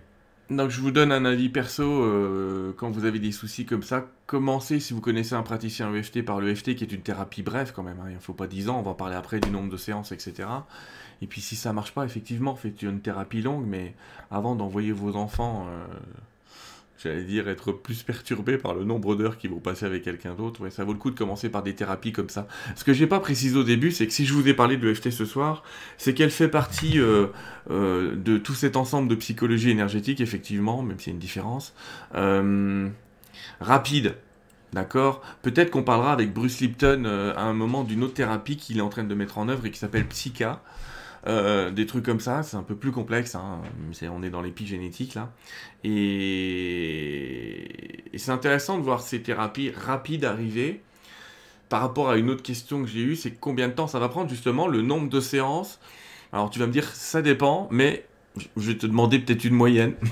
donc je vous donne un avis perso, euh, quand vous avez des soucis comme ça, commencez si vous connaissez un praticien EFT par l'EFT qui est une thérapie brève quand même, hein. il ne faut pas 10 ans, on va parler après du nombre de séances, etc. Et puis si ça marche pas, effectivement, faites une thérapie longue, mais avant d'envoyer vos enfants euh, j'allais dire, être plus perturbé par le nombre d'heures qu'ils vont passer avec quelqu'un d'autre. Ouais, ça vaut le coup de commencer par des thérapies comme ça. Ce que j'ai pas précisé au début, c'est que si je vous ai parlé de l'EFT ce soir, c'est qu'elle fait partie euh, euh, de tout cet ensemble de psychologie énergétique, effectivement, même s'il y a une différence. Euh, rapide. D'accord? Peut-être qu'on parlera avec Bruce Lipton à un moment d'une autre thérapie qu'il est en train de mettre en œuvre et qui s'appelle Psycha. Euh, des trucs comme ça, c'est un peu plus complexe, hein. on est dans l'épigénétique là. Et, c'est intéressant de voir ces thérapies rapides arriver par rapport à une autre question que j'ai eue, c'est combien de temps ça va prendre justement, le nombre de séances. Alors tu vas me dire, ça dépend, mais je vais te demander peut-être une moyenne.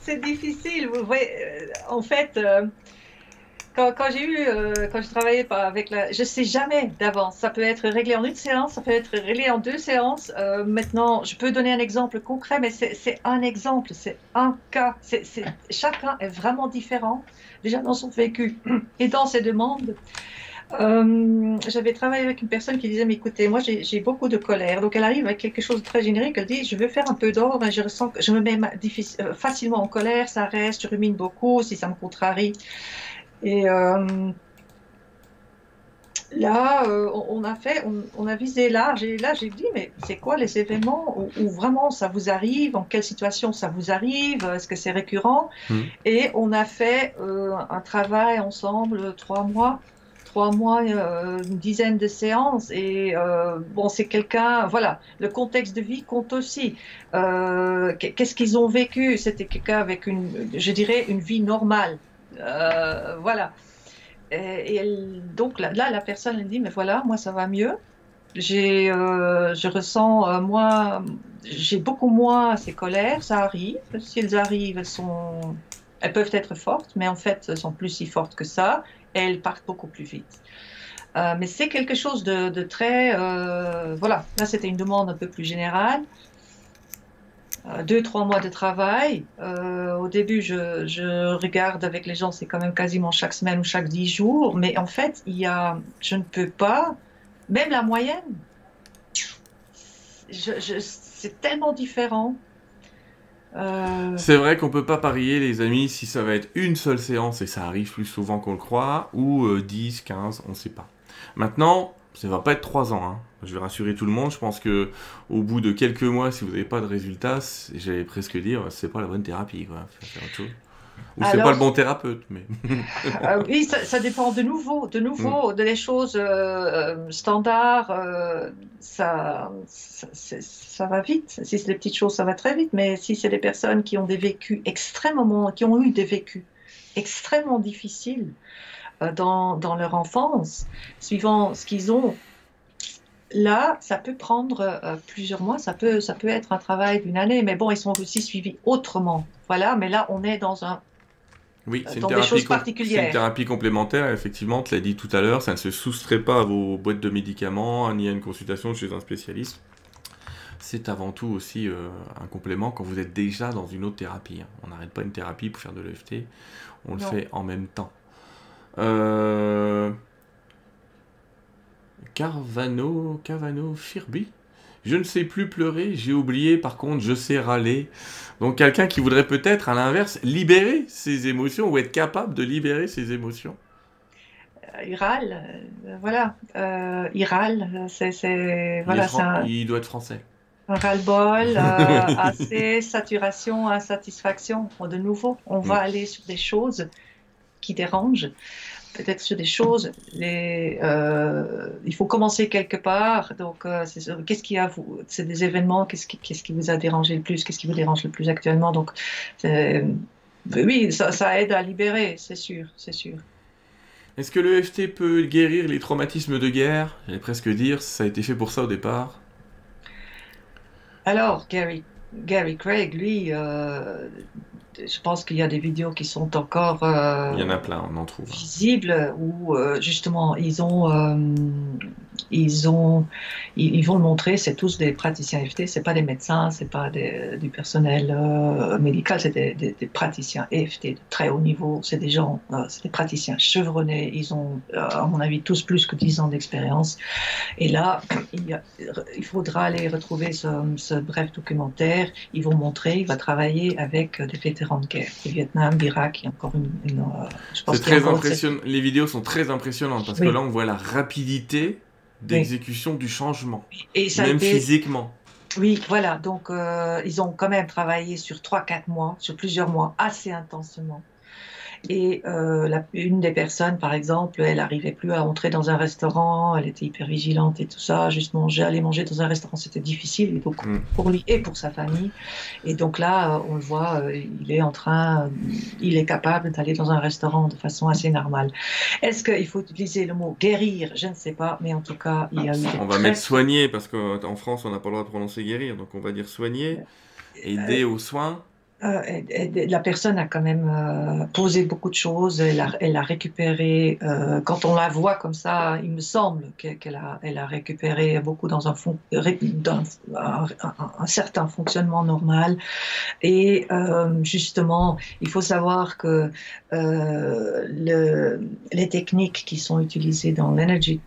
c'est difficile. Euh, en fait, quand, j'ai eu, euh, quand je travaillais avec la, je sais jamais d'avance. Ça peut être réglé en une séance, ça peut être réglé en deux séances. Euh, maintenant, je peux donner un exemple concret, mais c'est un exemple, c'est un cas. chacun est vraiment différent, déjà dans son vécu et dans ses demandes. Euh, j'avais travaillé avec une personne qui disait, mais écoutez, moi j'ai beaucoup de colère. Donc elle arrive avec quelque chose de très générique. Elle dit, je veux faire un peu d'ordre. Je ressens que je me mets facilement en colère, ça reste, je rumine beaucoup si ça me contrarie. Et euh, là, euh, on a fait, on, a visé large. Et là, j'ai dit, mais c'est quoi les événements où, vraiment ça vous arrive? En quelle situation ça vous arrive? Est-ce que c'est récurrent? Hmm. Et on a fait euh, un travail ensemble, trois mois trois mois, une dizaine de séances. Et bon, c'est quelqu'un, voilà, le contexte de vie compte aussi. Qu'est-ce qu'ils ont vécu? C'était quelqu'un avec une, je dirais, une vie normale. Euh, voilà. Et, donc là, la personne elle dit, mais voilà, moi ça va mieux. J'ai, euh, je ressens, euh, moi, j'ai beaucoup moins ces colères, ça arrive. Si elles arrivent, elles, sont, elles peuvent être fortes, mais en fait, elles sont plus si fortes que ça, elles partent beaucoup plus vite. mais c'est quelque chose de, de très... voilà, là c'était une demande un peu plus générale. Euh, deux, trois mois de travail. Euh, au début, je, regarde avec les gens, c'est quand même quasiment chaque semaine ou chaque dix jours. Mais en fait, il y a, je ne peux pas, même la moyenne, c'est tellement différent. Euh, c'est vrai qu'on peut pas parier, les amis, si ça va être une seule séance, et ça arrive plus souvent qu'on le croit, ou 10, 15, on ne sait pas. Maintenant, ça va pas être trois ans. Hein. Je vais rassurer tout le monde. Je pense que au bout de quelques mois, si vous n'avez pas de résultats, j'allais presque dire, c'est pas la bonne thérapie, quoi. Ou c'est pas le bon thérapeute, mais. Euh, oui, ça, dépend de nouveau, de nouveau, mm. de les choses euh, euh, standards. ça, ça, va vite. Si c'est des petites choses, ça va très vite. Mais si c'est des personnes qui ont des vécus extrêmement, qui ont eu des vécus extrêmement difficiles, euh, dans, dans, leur enfance, suivant ce qu'ils ont. Là, ça peut prendre euh, plusieurs mois, ça peut, ça peut être un travail d'une année, mais bon, ils sont aussi suivis autrement. Voilà, mais là, on est dans un, oui, c'est une, une, thérapie complémentaire, effectivement, tu l'as dit tout à l'heure, ça ne se soustrait pas à vos boîtes de médicaments, ni à une consultation chez un spécialiste. C'est avant tout aussi euh, un complément quand vous êtes déjà dans une autre thérapie. Hein. On n'arrête pas une thérapie pour faire de l'EFT, on le fait en même temps. Euh... Carvano, Carvano, Firby. Je ne sais plus pleurer, j'ai oublié, par contre, je sais râler. Donc quelqu'un qui voudrait peut-être, à l'inverse, libérer ses émotions ou être capable de libérer ses émotions. Euh, il râle, euh, voilà. Euh, il râle, c'est... Voilà, il, il doit être français. Un ras-le-bol, assez, saturation, insatisfaction. de nouveau, on va aller sur des choses qui dérangent, peut-être sur des choses. Les, euh, il faut commencer quelque part. Donc, euh, qu'est-ce qui a vous, c'est des événements. Qu'est-ce qui, qu'est-ce qui vous a dérangé le plus Qu'est-ce qui vous dérange le plus actuellement Donc, oui, ça, aide à libérer, c'est sûr, c'est sûr. Est-ce que l'EFT peut guérir les traumatismes de guerre? J'allais presque dire, ça a été fait pour ça au départ. Alors, Gary, Gary Craig, lui, euh, je pense qu'il y a des vidéos qui sont encore euh, il y en a plein on en trouve. visibles où euh, justement ils ont ils ont ils, vont le montrer c'est tous des praticiens EFT c'est pas des médecins c'est pas des, du personnel médical c'est des, des, praticiens EFT de très haut niveau c'est des gens c'est des praticiens chevronnés ils ont à mon avis tous plus que 10 ans d'expérience et là il, il, faudra aller retrouver ce, ce bref documentaire ils vont montrer il va travailler avec des vétérans de guerre. Le Vietnam, l'Irak, il y a encore une. Euh, c'est très impressionnant. Les vidéos sont très impressionnantes parce que là, on voit la rapidité d'exécution du changement, Et même physiquement. Oui, voilà. Donc, euh, ils ont quand même travaillé sur 3-4 mois, sur plusieurs mois, assez intensément. Et euh, la, une des personnes, par exemple, elle n'arrivait plus à entrer dans un restaurant, elle était hyper vigilante et tout ça, juste manger, aller manger dans un restaurant, c'était difficile, et donc mm. pour lui et pour sa famille. Et donc là, euh, on le voit, euh, il est en train, il est capable d'aller dans un restaurant de façon assez normale. Est-ce qu'il faut utiliser le mot guérir? Je ne sais pas, mais en tout cas, il y a eu. On va mettre soigner, parce qu'en France, on n'a pas le droit de prononcer guérir, donc on va dire soigner, aider aux soins. Euh, la personne a quand même euh, posé beaucoup de choses, elle a, récupéré, euh, quand on la voit comme ça, il me semble qu'elle a, récupéré beaucoup dans un, certain fonctionnement normal. Et justement, il faut savoir que le, les techniques qui sont utilisées dans l'energy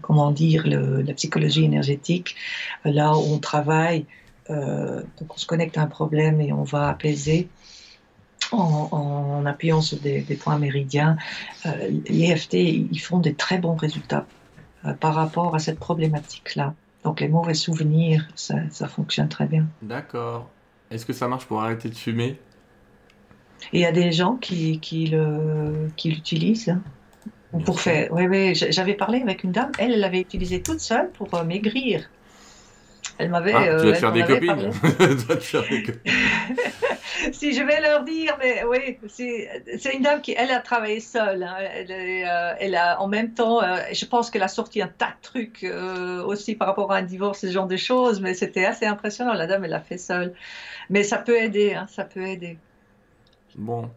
comment dire, la psychologie énergétique, là où on travaille euh, donc on se connecte à un problème et on va apaiser en, appuyant sur des, points méridiens. Euh, les EFT, ils font des très bons résultats euh, par rapport à cette problématique-là. Donc les mauvais souvenirs, ça, fonctionne très bien. D'accord. Est-ce que ça marche pour arrêter de fumer? Il y a des gens qui, qui l'utilisent. pour faire. Oui, oui, j'avais parlé avec une dame, elle l'avait utilisé toute seule pour maigrir. Elle m'avait. Ah, tu vas te faire des copines. si je vais leur dire, mais oui, c'est une dame qui, elle a travaillé seule. Hein. Euh, elle, a, en même temps, euh, je pense qu'elle a sorti un tas de trucs euh, aussi par rapport à un divorce, ce genre de choses, mais c'était assez impressionnant. La dame, elle l'a fait seule. Mais ça peut aider, hein, ça peut aider. Bon,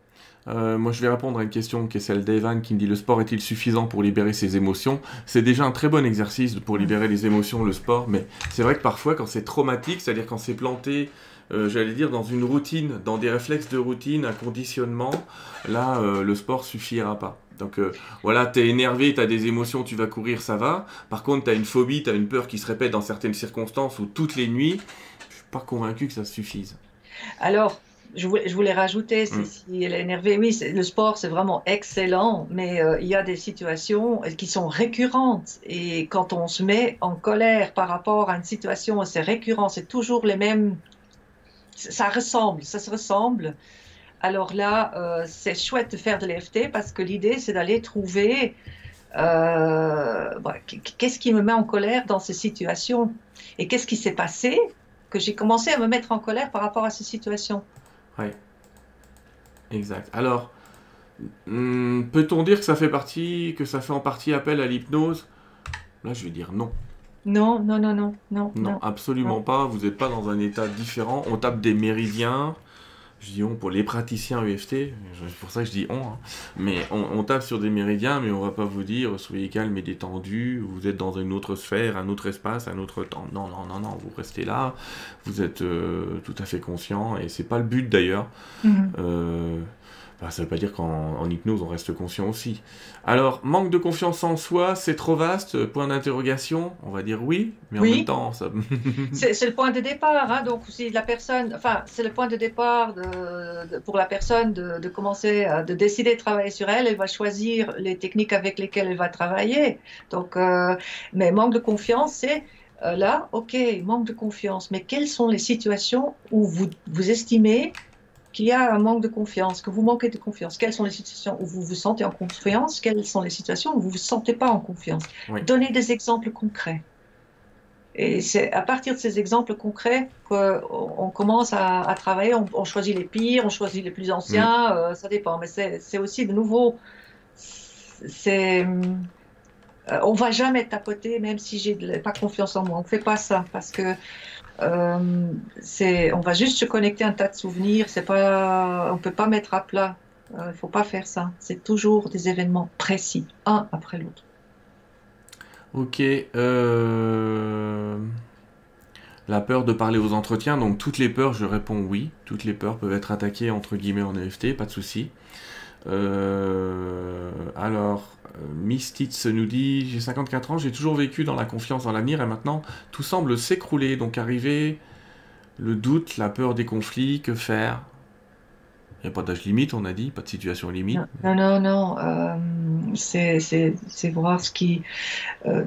euh, moi, je vais répondre à une question qui est celle d'Evan qui me dit le sport est-il suffisant pour libérer ses émotions? C'est déjà un très bon exercice pour libérer les émotions, le sport, mais c'est vrai que parfois, quand c'est traumatique, c'est-à-dire quand c'est planté, euh, j'allais dire, dans une routine, dans des réflexes de routine, un conditionnement, là, euh, le sport suffira pas. Donc voilà, t'es énervé, t'as des émotions, tu vas courir, ça va. Par contre, t'as une phobie, t'as une peur qui se répète dans certaines circonstances ou toutes les nuits. Je suis pas convaincu que ça suffise. Alors, je voulais, rajouter, mm. si elle est énervée, oui, le sport c'est vraiment excellent, mais euh, il y a des situations qui sont récurrentes. Et quand on se met en colère par rapport à une situation c'est récurrent, c'est toujours les mêmes. Ça ressemble, ça se ressemble. Alors là, euh, c'est chouette de faire de l'EFT parce que l'idée c'est d'aller trouver euh, qu'est-ce qui me met en colère dans ces situations? Et qu'est-ce qui s'est passé que j'ai commencé à me mettre en colère par rapport à ces situations? Oui. Exact. Alors, hmm, peut-on dire que ça fait partie, que ça fait en partie appel à l'hypnose? Là, je vais dire non. Non, non, non, non, non. Non, absolument pas. Vous n'êtes pas dans un état différent. On tape des méridiens je dis on pour les praticiens EFT, c'est pour ça que je dis on, hein. mais on, tape sur des méridiens, mais on va pas vous dire soyez calme et détendu, vous êtes dans une autre sphère, un autre espace, un autre temps. Non, non, non, non, vous restez là, vous êtes euh, tout à fait conscient, et c'est pas le but d'ailleurs. Mm-hmm. Euh, ça ne veut pas dire qu'en hypnose, on reste conscient aussi. Alors, manque de confiance en soi, c'est trop vaste, point d'interrogation, on va dire oui, mais en même temps, ça... c'est le point de départ, hein, donc si la personne, enfin, c'est le point de départ de, pour la personne de, commencer, à, de décider de travailler sur elle, elle va choisir les techniques avec lesquelles elle va travailler. Donc, euh, mais manque de confiance, c'est euh, là, ok, manque de confiance, mais quelles sont les situations où vous, vous estimez qu'il y a un manque de confiance, que vous manquez de confiance. Quelles sont les situations où vous vous sentez en confiance Quelles sont les situations où vous ne vous sentez pas en confiance Donnez des exemples concrets. Et c'est à partir de ces exemples concrets qu'on commence à, travailler. On, choisit les pires, on choisit les plus anciens, euh, ça dépend. Mais c'est aussi de nouveau, c'est, euh, on va jamais tapoter, même si j'ai pas confiance en moi. On fait pas ça parce que euh, on va juste se connecter un tas de souvenirs. C'est pas, on peut pas mettre à plat. Il ne faut pas faire ça. C'est toujours des événements précis, un après l'autre. Ok. Euh, la peur de parler aux entretiens, donc toutes les peurs, je réponds oui. Toutes les peurs peuvent être attaquées entre guillemets en EFT, pas de souci. Euh, alors, euh, Mistitz nous dit J'ai 54 ans, j'ai toujours vécu dans la confiance dans l'avenir et maintenant tout semble s'écrouler. Donc, arriver le doute, la peur des conflits, que faire? Il n'y a pas d'âge limite, on a dit, pas de situation limite. Non, non, non. Euh, c'est voir ce qui.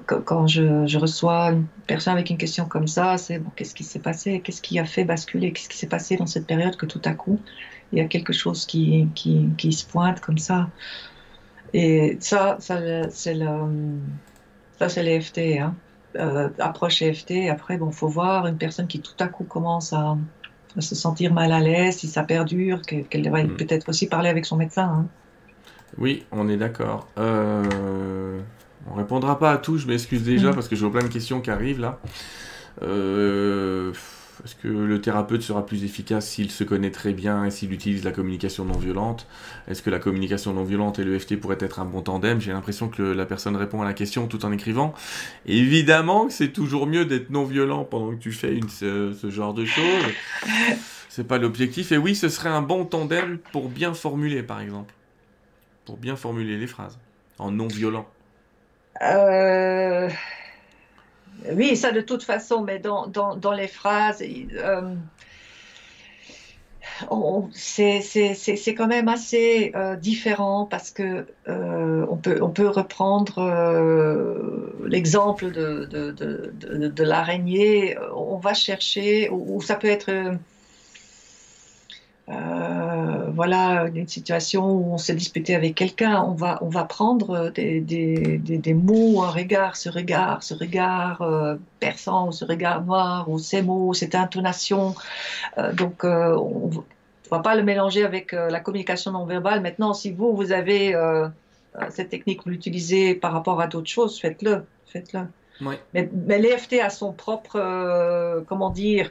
Quand je, je, reçois une personne avec une question comme ça, c'est bon, qu'est-ce qui s'est passé? Qu'est-ce qui a fait basculer? Qu'est-ce qui s'est passé dans cette période que tout à coup, il y a quelque chose qui, qui, qui se pointe comme ça Et ça, ça c'est l'EFT. Hein. Euh, approche EFT. Après, bon, faut voir une personne qui tout à coup commence à se sentir mal à l'aise, si ça perdure, qu'elle devrait hmm. peut-être aussi parler avec son médecin. Hein. Oui, on est d'accord. Euh, on répondra pas à tout, je m'excuse déjà hmm. parce que j'ai plein de questions qui arrivent là. Euh, est-ce que le thérapeute sera plus efficace s'il se connaît très bien et s'il utilise la communication non violente Est-ce que la communication non violente et l'EFT pourraient être un bon tandem? J'ai l'impression que la personne répond à la question tout en écrivant. Évidemment que c'est toujours mieux d'être non violent pendant que tu fais ce, genre de choses. C'est pas l'objectif. Et oui, ce serait un bon tandem pour bien formuler, par exemple. Pour bien formuler les phrases en non violent. Euh... Oui, ça de toute façon, mais dans, dans, les phrases, euh, c'est quand même assez euh, différent parce que euh, on, peut, on peut reprendre l'exemple de, de, de, de l'araignée. On va chercher, ou ça peut être voilà, une situation où on s'est disputé avec quelqu'un, on va, on va prendre des, des, des, mots, un regard, ce regard, ce regard euh, perçant, ou ce regard noir, ou ces mots, cette intonation. Euh, donc, on ne va pas le mélanger avec la communication non verbale. Maintenant, si vous, vous avez cette technique, vous l'utilisez par rapport à d'autres choses, faites-le. Faites-le. Mais, mais l'EFT a son propre, comment dire,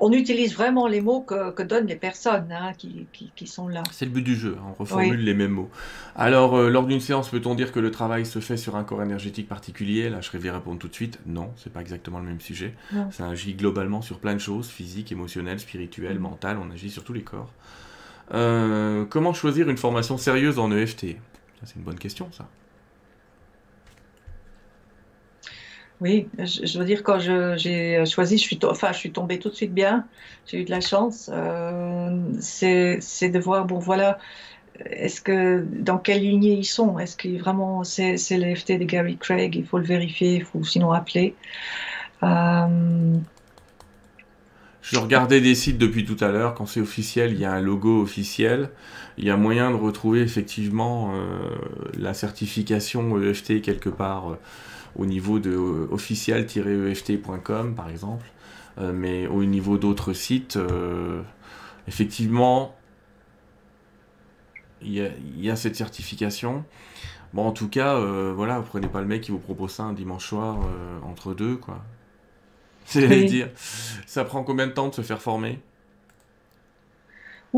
on utilise vraiment les mots que, donnent les personnes hein, qui, sont là. C'est le but du jeu, hein, on reformule les mêmes mots. Alors, euh, lors d'une séance, peut-on dire que le travail se fait sur un corps énergétique particulier? Là, je vais répondre tout de suite. Non, c'est pas exactement le même sujet. Ça agit globalement sur plein de choses, physique, émotionnel, spirituel, mm. mental, on agit sur tous les corps. Euh, comment choisir une formation sérieuse en EFT C'est une bonne question, ça. Oui, je, veux dire, quand j'ai choisi, je suis, enfin, je suis tombée tout de suite bien, j'ai eu de la chance. Euh, c'est de voir, bon voilà, est-ce que dans quelle lignée ils sont? Est-ce que vraiment c'est l'EFT de Gary Craig Il faut le vérifier, il faut sinon appeler. Euh, je regardais des sites depuis tout à l'heure. Quand c'est officiel, il y a un logo officiel. Il y a moyen de retrouver effectivement euh, la certification EFT quelque part au niveau de euh, official-eft.com par exemple, euh, mais au niveau d'autres sites, euh, effectivement, il y, a, cette certification. Bon, en tout cas, voilà, vous prenez pas le mec qui vous propose ça un dimanche soir entre deux, quoi. C'est dire, ça prend combien de temps de se faire former?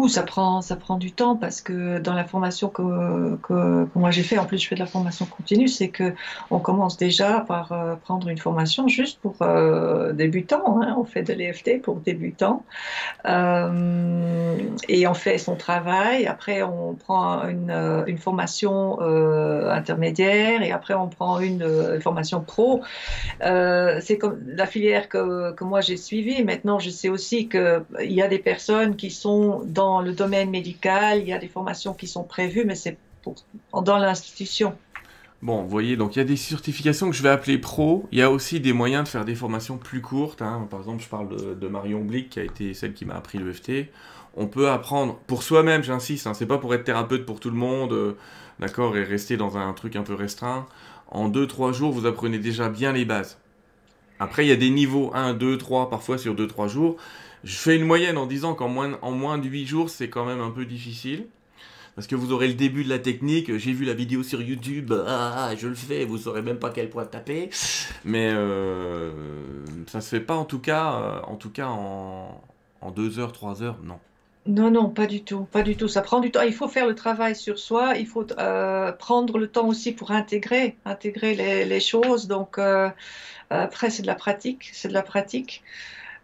Ça prend, ça prend du temps parce que dans la formation que, que, moi j'ai fait, en plus je fais de la formation continue, c'est que on commence déjà par euh, prendre une formation juste pour euh, débutants. Hein. on fait de l'EFT pour débutants euh, et on fait son travail. Après, on prend une, une formation intermédiaire et après on prend une, formation pro. c'est comme la filière que, que moi j'ai suivie. Maintenant, je sais aussi qu'il y a des personnes qui sont dans le domaine médical, il y a des formations qui sont prévues, mais c'est dans l'institution. Bon, vous voyez, donc il y a des certifications que je vais appeler pro. Il y a aussi des moyens de faire des formations plus courtes. Hein. Par exemple, je parle de, Marion Blick, qui a été celle qui m'a appris l'EFT. On peut apprendre pour soi-même, j'insiste, hein, c'est pas pour être thérapeute pour tout le monde, euh, d'accord, et rester dans un truc un peu restreint. En 2-3 jours, vous apprenez déjà bien les bases. Après, il y a des niveaux 1, 2, 3, parfois sur 2-3 jours. Je fais une moyenne en disant qu'en moins, de 8 jours, c'est quand même un peu difficile. Parce que vous aurez le début de la technique. J'ai vu la vidéo sur YouTube. Ah, je le fais. Vous saurez même pas quel point taper. Mais euh, ça se fait pas en tout cas, euh, en tout en 2 heures, 3 heures, non. Non, non, pas du tout, pas du tout. Ça prend du temps. Il faut faire le travail sur soi. Il faut euh, prendre le temps aussi pour intégrer, intégrer les, choses. Donc euh, après, c'est de la pratique, c'est de la pratique.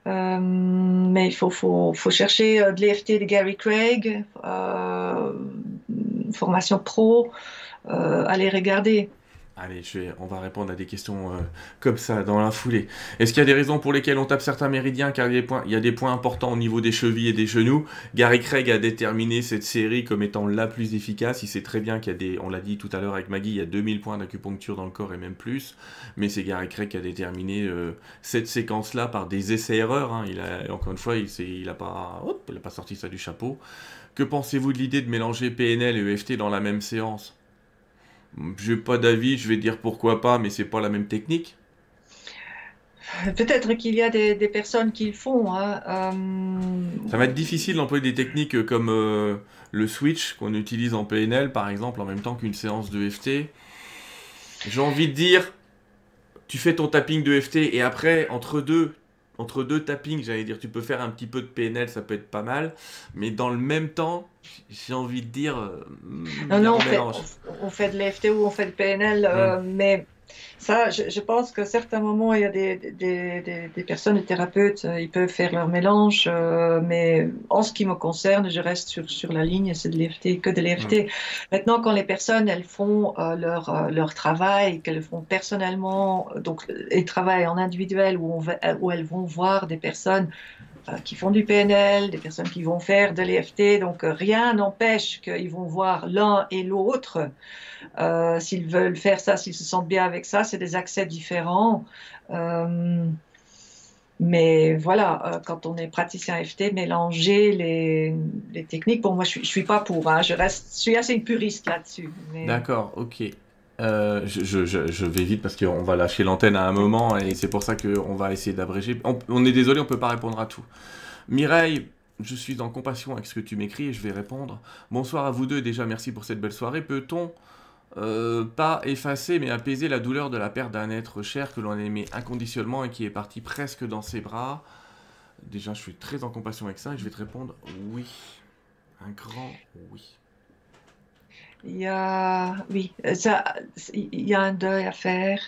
Euh, mais il faut, faut, chercher de l'EFT de Gary Craig, formation pro, aller regarder. Allez, on va répondre à des questions euh, comme ça dans la foulée. Est-ce qu'il y a des raisons pour lesquelles on tape certains méridiens? Car il y, a des points, importants au niveau des chevilles et des genoux. Gary Craig a déterminé cette série comme étant la plus efficace. Il sait très bien qu'il y a des, on l'a dit tout à l'heure avec Maggie, il y a 2000 points d'acupuncture dans le corps et même plus. Mais c'est Gary Craig qui a déterminé euh, cette séquence-là par des essais-erreurs. Hein. Il a, encore une fois, il n'a pas, pas sorti ça du chapeau. Que pensez-vous de l'idée de mélanger PNL et EFT dans la même séance? J'ai pas d'avis, je vais dire pourquoi pas, mais c'est pas la même technique. Peut-être qu'il y a des, des, personnes qui le font. Hein. Euh... Ça va être difficile d'employer des techniques comme euh, le switch qu'on utilise en PNL, par exemple, en même temps qu'une séance de FT. J'ai envie de dire, tu fais ton tapping de FT et après, entre deux, entre deux tappings, j'allais dire, tu peux faire un petit peu de PNL, ça peut être pas mal, mais dans le même temps, j'ai envie de dire. Euh, non, non, on fait, on fait, de l'EFT ou on fait de PNL, euh, mais ça, je, je, pense qu'à certains moments, il y a des, des, des, des, personnes, des thérapeutes, euh, ils peuvent faire leur mélange, euh, mais en ce qui me concerne, je reste sur, sur la ligne, c'est de l'EFT, que de l'EFT. Mmh. Maintenant, quand les personnes, elles font euh, leur, euh, leur travail, qu'elles font personnellement, donc, elles travaillent en individuel, où, on va, où elles vont voir des personnes qui font du PNL, des personnes qui vont faire de l'EFT. Donc euh, rien n'empêche qu'ils vont voir l'un et l'autre. Euh, s'ils veulent faire ça, s'ils se sentent bien avec ça, c'est des accès différents. Euh, mais voilà, euh, quand on est praticien FT, mélanger les, techniques, bon, moi je je suis pas pour, hein, je reste, suis assez puriste là-dessus. D'accord, ok. Euh, je, vais vite parce qu'on va lâcher l'antenne à un moment et c'est pour ça qu'on va essayer d'abréger. On, est désolé, on peut pas répondre à tout. Mireille, je suis en compassion avec ce que tu m'écris et je vais répondre. Bonsoir à vous deux, déjà merci pour cette belle soirée. Peut-on euh, pas effacer mais apaiser la douleur de la perte d'un être cher que l'on aimait inconditionnellement et qui est parti presque dans ses bras? Déjà, je suis très en compassion avec ça et je vais te répondre oui. Un grand oui. Il y a, oui, ça, il y a un deuil à faire,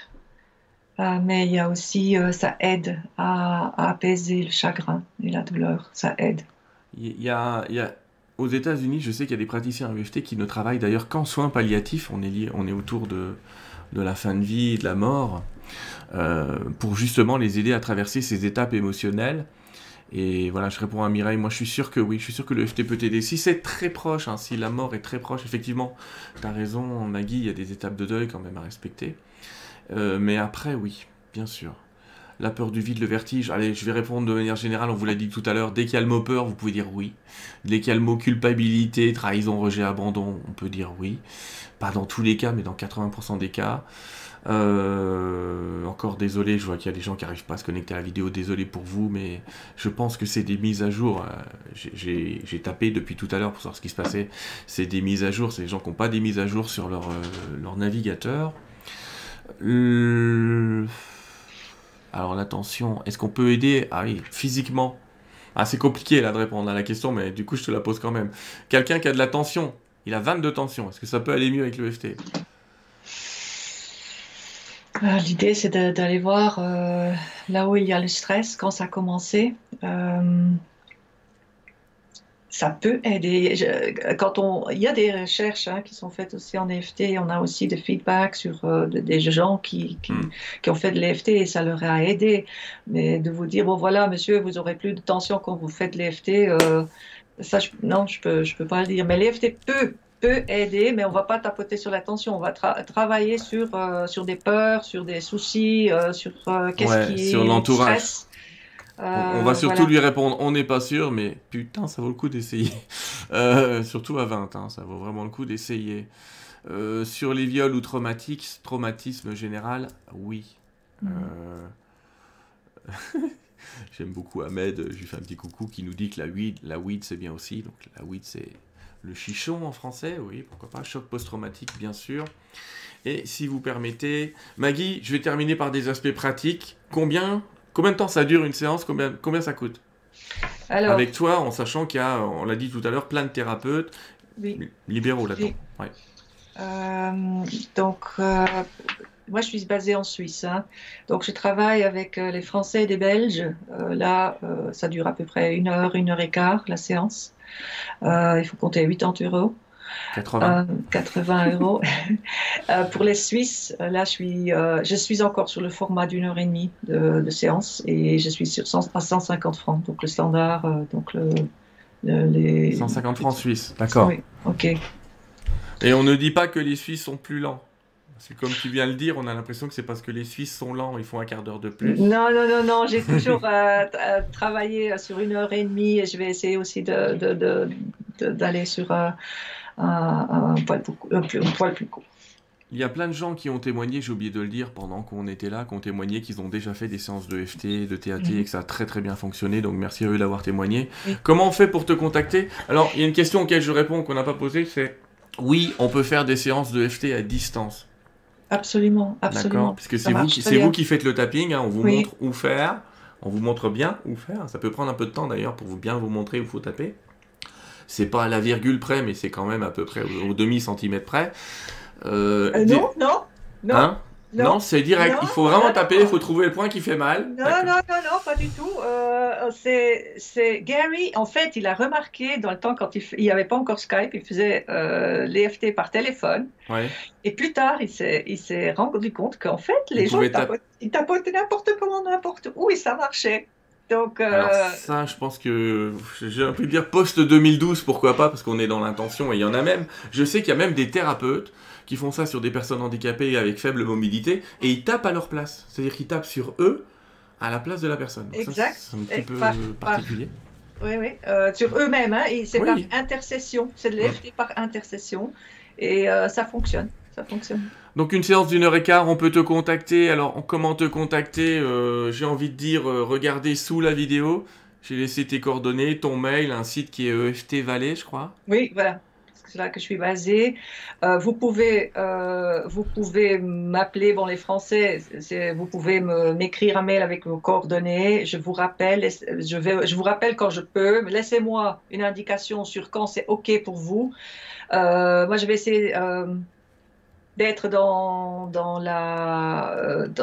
euh, mais il y a aussi, euh, ça aide à, apaiser le chagrin et la douleur, ça aide. Il y a, il y a aux États-Unis, je sais qu'il y a des praticiens EFT qui ne travaillent d'ailleurs qu'en soins palliatifs. On est, lié, on est autour de, de la fin de vie, de la mort, euh, pour justement les aider à traverser ces étapes émotionnelles. Et voilà, je réponds à Mireille, moi je suis sûr que oui, je suis sûr que le FT peut t'aider. Si c'est très proche, hein, si la mort est très proche, effectivement, tu as raison, Maggie, il y a des étapes de deuil quand même à respecter. Euh, mais après, oui, bien sûr. La peur du vide, le vertige, allez, je vais répondre de manière générale, on vous l'a dit tout à l'heure, dès qu'il y a le mot peur, vous pouvez dire oui. Dès qu'il y a le mot culpabilité, trahison, rejet, abandon, on peut dire oui. Pas dans tous les cas, mais dans 80% des cas. Euh, encore désolé, je vois qu'il y a des gens qui n'arrivent pas à se connecter à la vidéo, désolé pour vous, mais je pense que c'est des mises à jour. Euh, j'ai tapé depuis tout à l'heure pour savoir ce qui se passait. C'est des mises à jour, c'est des gens qui n'ont pas des mises à jour sur leur, euh, leur navigateur. Euh... Alors l'attention, est-ce qu'on peut aider? Ah oui, physiquement. Ah c'est compliqué là de répondre à la question, mais du coup je te la pose quand même. Quelqu'un qui a de la tension, il a 22 tensions, est-ce que ça peut aller mieux avec le FT L'idée, c'est d'aller voir euh, là où il y a le stress, quand ça a commencé. Euh, ça peut aider. Je, quand on, il y a des recherches hein, qui sont faites aussi en EFT. On a aussi des feedbacks sur euh, des gens qui, qui, mm. qui, ont fait de l'EFT et ça leur a aidé. Mais de vous dire, bon voilà, monsieur, vous aurez plus de tension quand vous faites l'EFT, ça, je, non, je peux, je peux pas le dire. Mais l'EFT peut peut aider, mais on va pas tapoter sur l'attention. On va tra travailler sur, euh, sur des peurs, sur des soucis, euh, sur euh, qu'est-ce ouais, qui sur l'entourage. on va surtout voilà. lui répondre, on n'est pas sûr, mais putain, ça vaut le coup d'essayer. surtout à 20, hein, ça vaut vraiment le coup d'essayer. sur les viols ou traumatiques, traumatisme général, oui. Mmh. J'aime beaucoup Ahmed, je lui fais un petit coucou qui nous dit que la weed, la weed c'est bien aussi. Donc la weed c'est le chichon en français, oui, pourquoi pas. Choc post-traumatique, bien sûr. Et si vous permettez, Maggie, je vais terminer par des aspects pratiques. Combien, combien de temps ça dure une séance combien, combien ça coûte? Alors, Avec toi, en sachant qu'il y a, on l'a dit tout à l'heure, plein de thérapeutes libéraux là-dedans. Euh, donc, euh, moi, je suis basée en Suisse. Hein. Donc, je travaille avec euh, les Français et les Belges. là, ça dure à peu près une heure, une heure et quart, la séance. Il faut compter 80 euros. 80. 80 euros. pour les Suisses, là, je suis, je suis encore sur le format d'une heure et demie de, séance et je suis sur à 150 francs. Donc, le standard, donc le, les... 150 francs suisses, d'accord. Oui, ok. Et on ne dit pas que les Suisses sont plus lents. C'est comme tu viens de le dire, on a l'impression que c'est parce que les Suisses sont lents, ils font un quart d'heure de plus. Non, non, non, non, j'ai toujours euh, euh, travaillé sur une heure et demie et je vais essayer aussi d'aller de, de, sur un, un, poil plus, un poil plus court. Il y a plein de gens qui ont témoigné, j'ai oublié de le dire pendant qu'on était là, qui ont témoigné qu'ils ont déjà fait des séances de FT, de TAT mhm. et que ça a très très bien fonctionné. Donc merci à eux d'avoir témoigné. Comment on fait pour te contacter? Alors, il y a une question auquel je réponds qu'on n'a pas posée, c'est oui, on peut faire des séances de FT à distance. Absolument, absolument. D'accord, puisque c'est vous, qui, vous qui faites le tapping, hein. on vous montre où faire, on vous montre bien où faire. Ça peut prendre un peu de temps d'ailleurs pour vous bien vous montrer où il faut taper. C'est pas à la virgule près, mais c'est quand même à peu près au demi centimètre près. Euh, euh, non, non, non. Hein? Non, c'est direct. il faut vraiment taper, il faut trouver le point qui fait mal. Non, non, non, non, pas du tout. Euh, c'est Gary, en fait, il a remarqué dans le temps quand il n'y avait pas encore Skype, il faisait l'EFT par téléphone. Ouais. Et plus tard, il s'est rendu compte qu'en fait, les gens ils tapotaient n'importe comment, n'importe où, et ça marchait. Donc, Alors ça, je pense que j'ai un peu dire post 2012, pourquoi pas, parce qu'on est dans l'intention et il y en a même. Je sais qu'il y a même des thérapeutes qui font ça sur des personnes handicapées avec faible mobilité, et ils tapent à leur place. C'est-à-dire qu'ils tapent sur eux à la place de la personne. exact. C'est un petit peu particulier. Oui, oui. Euh, sur eux-mêmes, hein, c'est par intercession. C'est de l'EFT par intercession. Et euh, ça fonctionne. Ça fonctionne. Donc une séance d'une heure et quart, on peut te contacter. Alors comment te contacter? Euh, J'ai envie de dire, regardez sous la vidéo. J'ai laissé tes coordonnées, ton mail, un site qui est EFT Valley, je crois. Oui, voilà c'est là que je suis basée. Euh, vous pouvez, euh, pouvez m'appeler, bon les Français, vous pouvez m'écrire un mail avec vos coordonnées. Je vous rappelle, je vais, je vous rappelle quand je peux. Laissez-moi une indication sur quand c'est ok pour vous. Euh, moi, je vais essayer d'être dans, dans,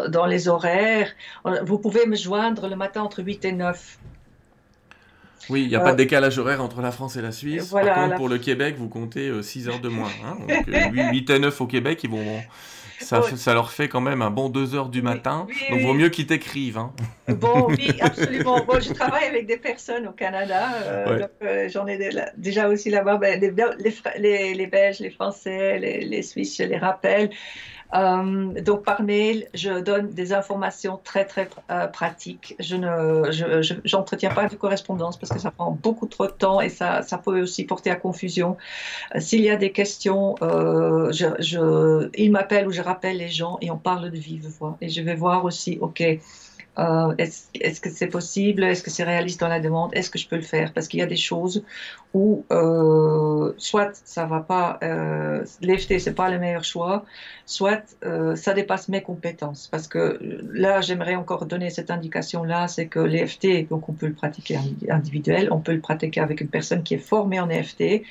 dans les horaires. Vous pouvez me joindre le matin entre 8 et 9. Oui, il n'y a pas de euh, décalage horaire entre la France et la Suisse. Par contre, pour le Québec, vous comptez 6 euh, heures de moins. Hein. Donc, 8 euh, et 9 au Québec, ils vont, ça, ça, leur fait quand même un bon 2 heures du matin. donc, il vaut mieux qu'ils t'écrivent. Hein. Bon, oui, absolument. Bon, je travaille avec des personnes au Canada. J'en ai déjà aussi là-bas. Ben, les, les, les, Belges, les Français, les, les Suisses, je les rappelle. Euh, donc par mail, je donne des informations très très euh, pratiques. Je ne, j'entretiens pas de correspondance parce que ça prend beaucoup trop de temps et ça, ça peut aussi porter à confusion. Euh, s'il y a des questions, je, je, il m'appelle ou je rappelle les gens et on parle de vive voix. Et je vais voir aussi, ok, euh, est-ce que c'est possible? Est-ce que c'est réaliste dans la demande? Est-ce que je peux le faire? Parce qu'il y a des choses où euh, soit ça va pas, euh, l'EFT c'est pas le meilleur choix, soit euh, ça dépasse mes compétences. Parce que là, j'aimerais encore donner cette indication-là, c'est que l'EFT, donc on peut le pratiquer individuel, on peut le pratiquer avec une personne qui est formée en EFT,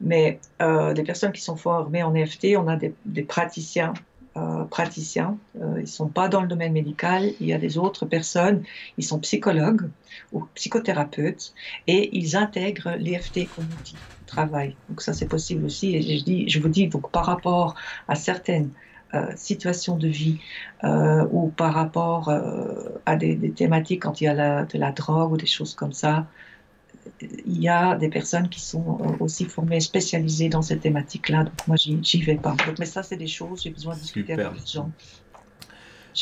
mais euh, des personnes qui sont formées en EFT, on a des, des praticiens euh, praticiens, euh, ils ne sont pas dans le domaine médical, il y a des autres personnes, ils sont psychologues ou psychothérapeutes et ils intègrent l'EFT comme outil travail. Donc ça c'est possible aussi. Et je, dis, je vous dis donc par rapport à certaines euh, situations de vie ou par rapport à des, thématiques quand il y a de la drogue ou des choses comme ça, il y a des personnes qui sont euh, aussi formées, spécialisées dans cette thématique-là. Donc moi, j'y vais pas. mais ça, c'est des choses, j'ai besoin de discuter avec les gens.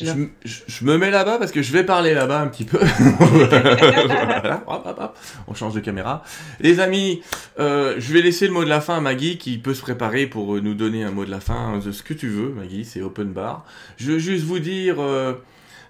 Je, me mets là-bas parce que je vais parler là-bas un petit peu. On change de caméra. Les amis, euh, je vais laisser le mot de la fin à Maggie qui peut se préparer pour nous donner un mot de la fin de ce que tu veux, Maggie, c'est open bar. Je veux juste vous dire, euh,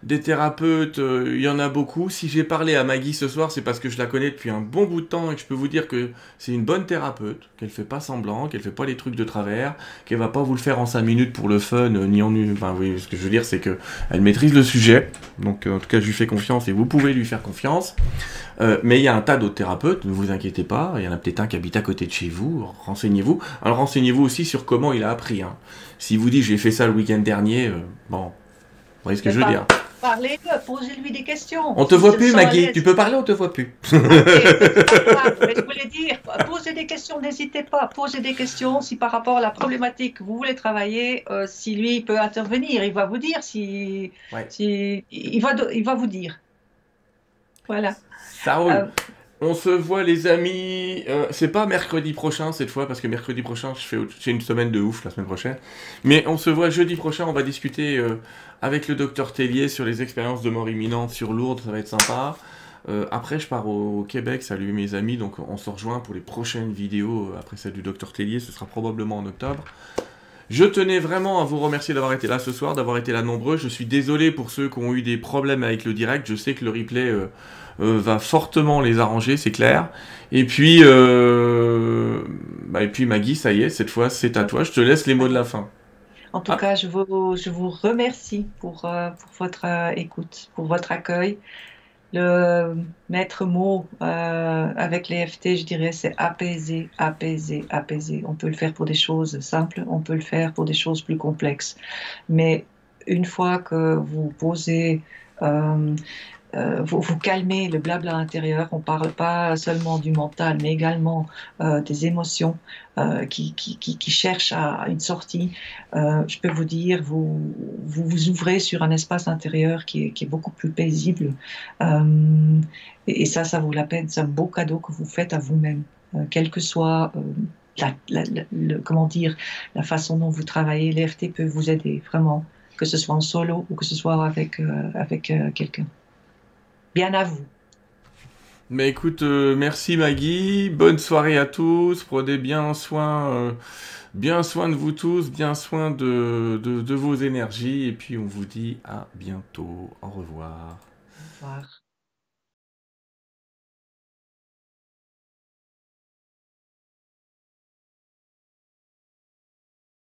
des thérapeutes, euh, il y en a beaucoup. Si j'ai parlé à Maggie ce soir, c'est parce que je la connais depuis un bon bout de temps et que je peux vous dire que c'est une bonne thérapeute, qu'elle fait pas semblant, qu'elle fait pas les trucs de travers, qu'elle va pas vous le faire en 5 minutes pour le fun, euh, ni en une. Enfin, oui, ce que je veux dire, c'est que elle maîtrise le sujet. Donc, en tout cas, je lui fais confiance et vous pouvez lui faire confiance. mais il y a un tas d'autres thérapeutes, ne vous inquiétez pas. Il y en a peut-être un qui habite à côté de chez vous. Renseignez-vous. Alors, renseignez-vous aussi sur comment il a appris. Hein. Si vous dit j'ai fait ça le week-end dernier, bon, vous voyez ce que je veux dire parlez posez-lui des questions. On te voit plus, Maggie. Tu peux parler, on te voit plus. je voulais dire, posez des questions, n'hésitez pas. Posez des questions si par rapport à la problématique que vous voulez travailler, euh, si lui peut intervenir, il va vous dire si, si il va, il va vous dire. Voilà. Ça roule. Euh, on se voit les amis. Euh, c'est pas mercredi prochain cette fois parce que mercredi prochain je fais j'ai une semaine de ouf la semaine prochaine. Mais on se voit jeudi prochain. On va discuter euh, avec le docteur Tellier sur les expériences de mort imminente sur Lourdes. Ça va être sympa. Euh, après je pars au, Québec. Salut mes amis. Donc on se rejoint pour les prochaines vidéos après celle du docteur Tellier. Ce sera probablement en octobre. Je tenais vraiment à vous remercier d'avoir été là ce soir, d'avoir été là nombreux. Je suis désolé pour ceux qui ont eu des problèmes avec le direct. Je sais que le replay va fortement les arranger, c'est clair. Et puis, euh, bah, et puis Maggie, ça y est, cette fois c'est à toi. Je te laisse les mots de la fin. En tout ah. cas, je vous, je vous remercie pour, euh, pour votre écoute, pour votre accueil. Le maître mot avec les FT, je dirais, c'est apaiser, apaiser, apaiser. On peut le faire pour des choses simples, on peut le faire pour des choses plus complexes. Mais une fois que vous posez euh, vous, calmez le blabla intérieur. On ne parle pas seulement du mental, mais également euh, des émotions euh, qui, cherchent à une sortie. je peux vous dire, vous, vous, ouvrez sur un espace intérieur qui est, beaucoup plus paisible. Et, ça, ça vaut la peine. C'est un beau cadeau que vous faites à vous-même, quel que soit la, façon dont vous travaillez. L'EFT peut vous aider vraiment, que ce soit en solo ou que ce soit avec quelqu'un bien à vous. Mais écoute, euh, merci Maggie, bonne soirée à tous, prenez bien soin, euh, bien soin de vous tous, bien soin de, de, de vos énergies, et puis on vous dit à bientôt. Au revoir. Au revoir.